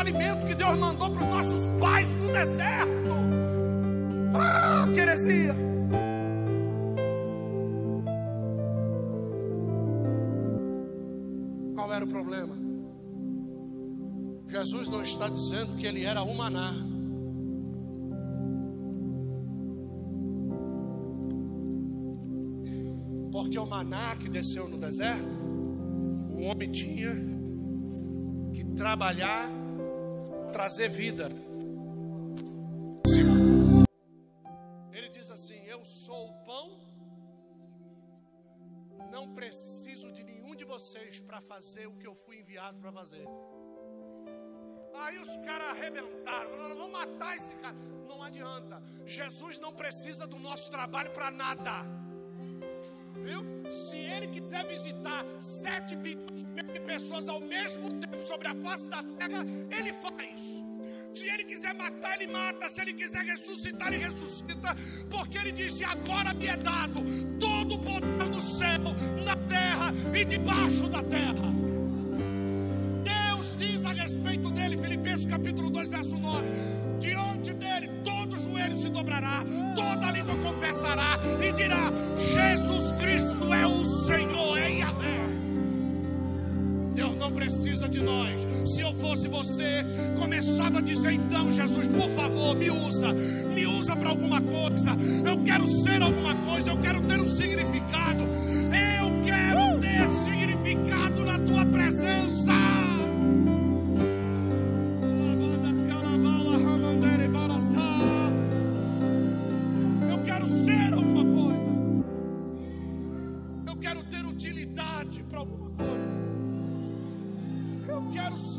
alimento que Deus mandou para os nossos pais no deserto. Ah, que heresia! Qual era o problema? Jesus não está dizendo que ele era o maná. Porque o maná que desceu no deserto, o homem tinha que trabalhar trazer vida. Ele diz assim: Eu sou o pão, não preciso de nenhum de vocês para fazer o que eu fui enviado para fazer. Aí os caras arrebentaram, vamos matar esse cara. Não adianta, Jesus não precisa do nosso trabalho para nada. Viu? Se ele quiser visitar sete bilhões de pessoas ao mesmo tempo sobre a face da terra, ele faz. Se ele quiser matar, ele mata. Se ele quiser ressuscitar, ele ressuscita. Porque ele disse: Agora me é dado todo o poder no céu, na terra e debaixo da terra. Deus diz a respeito dele, Filipenses capítulo 2, verso 9: dobrará, toda língua confessará e dirá: Jesus Cristo é o Senhor, é Yahvé. Deus não precisa de nós. Se eu fosse você, começava a dizer: então, Jesus, por favor, me usa, me usa para alguma coisa. Eu quero ser alguma coisa, eu quero ter um significado. Eu quero ter significado na tua presença.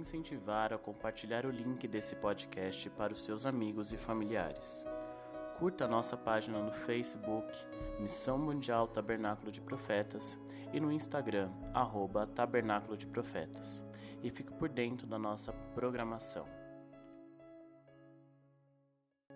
incentivar a compartilhar o link desse podcast para os seus amigos e familiares. Curta a nossa página no Facebook, Missão Mundial Tabernáculo de Profetas, e no Instagram, arroba Tabernáculo de Profetas. E fique por dentro da nossa programação.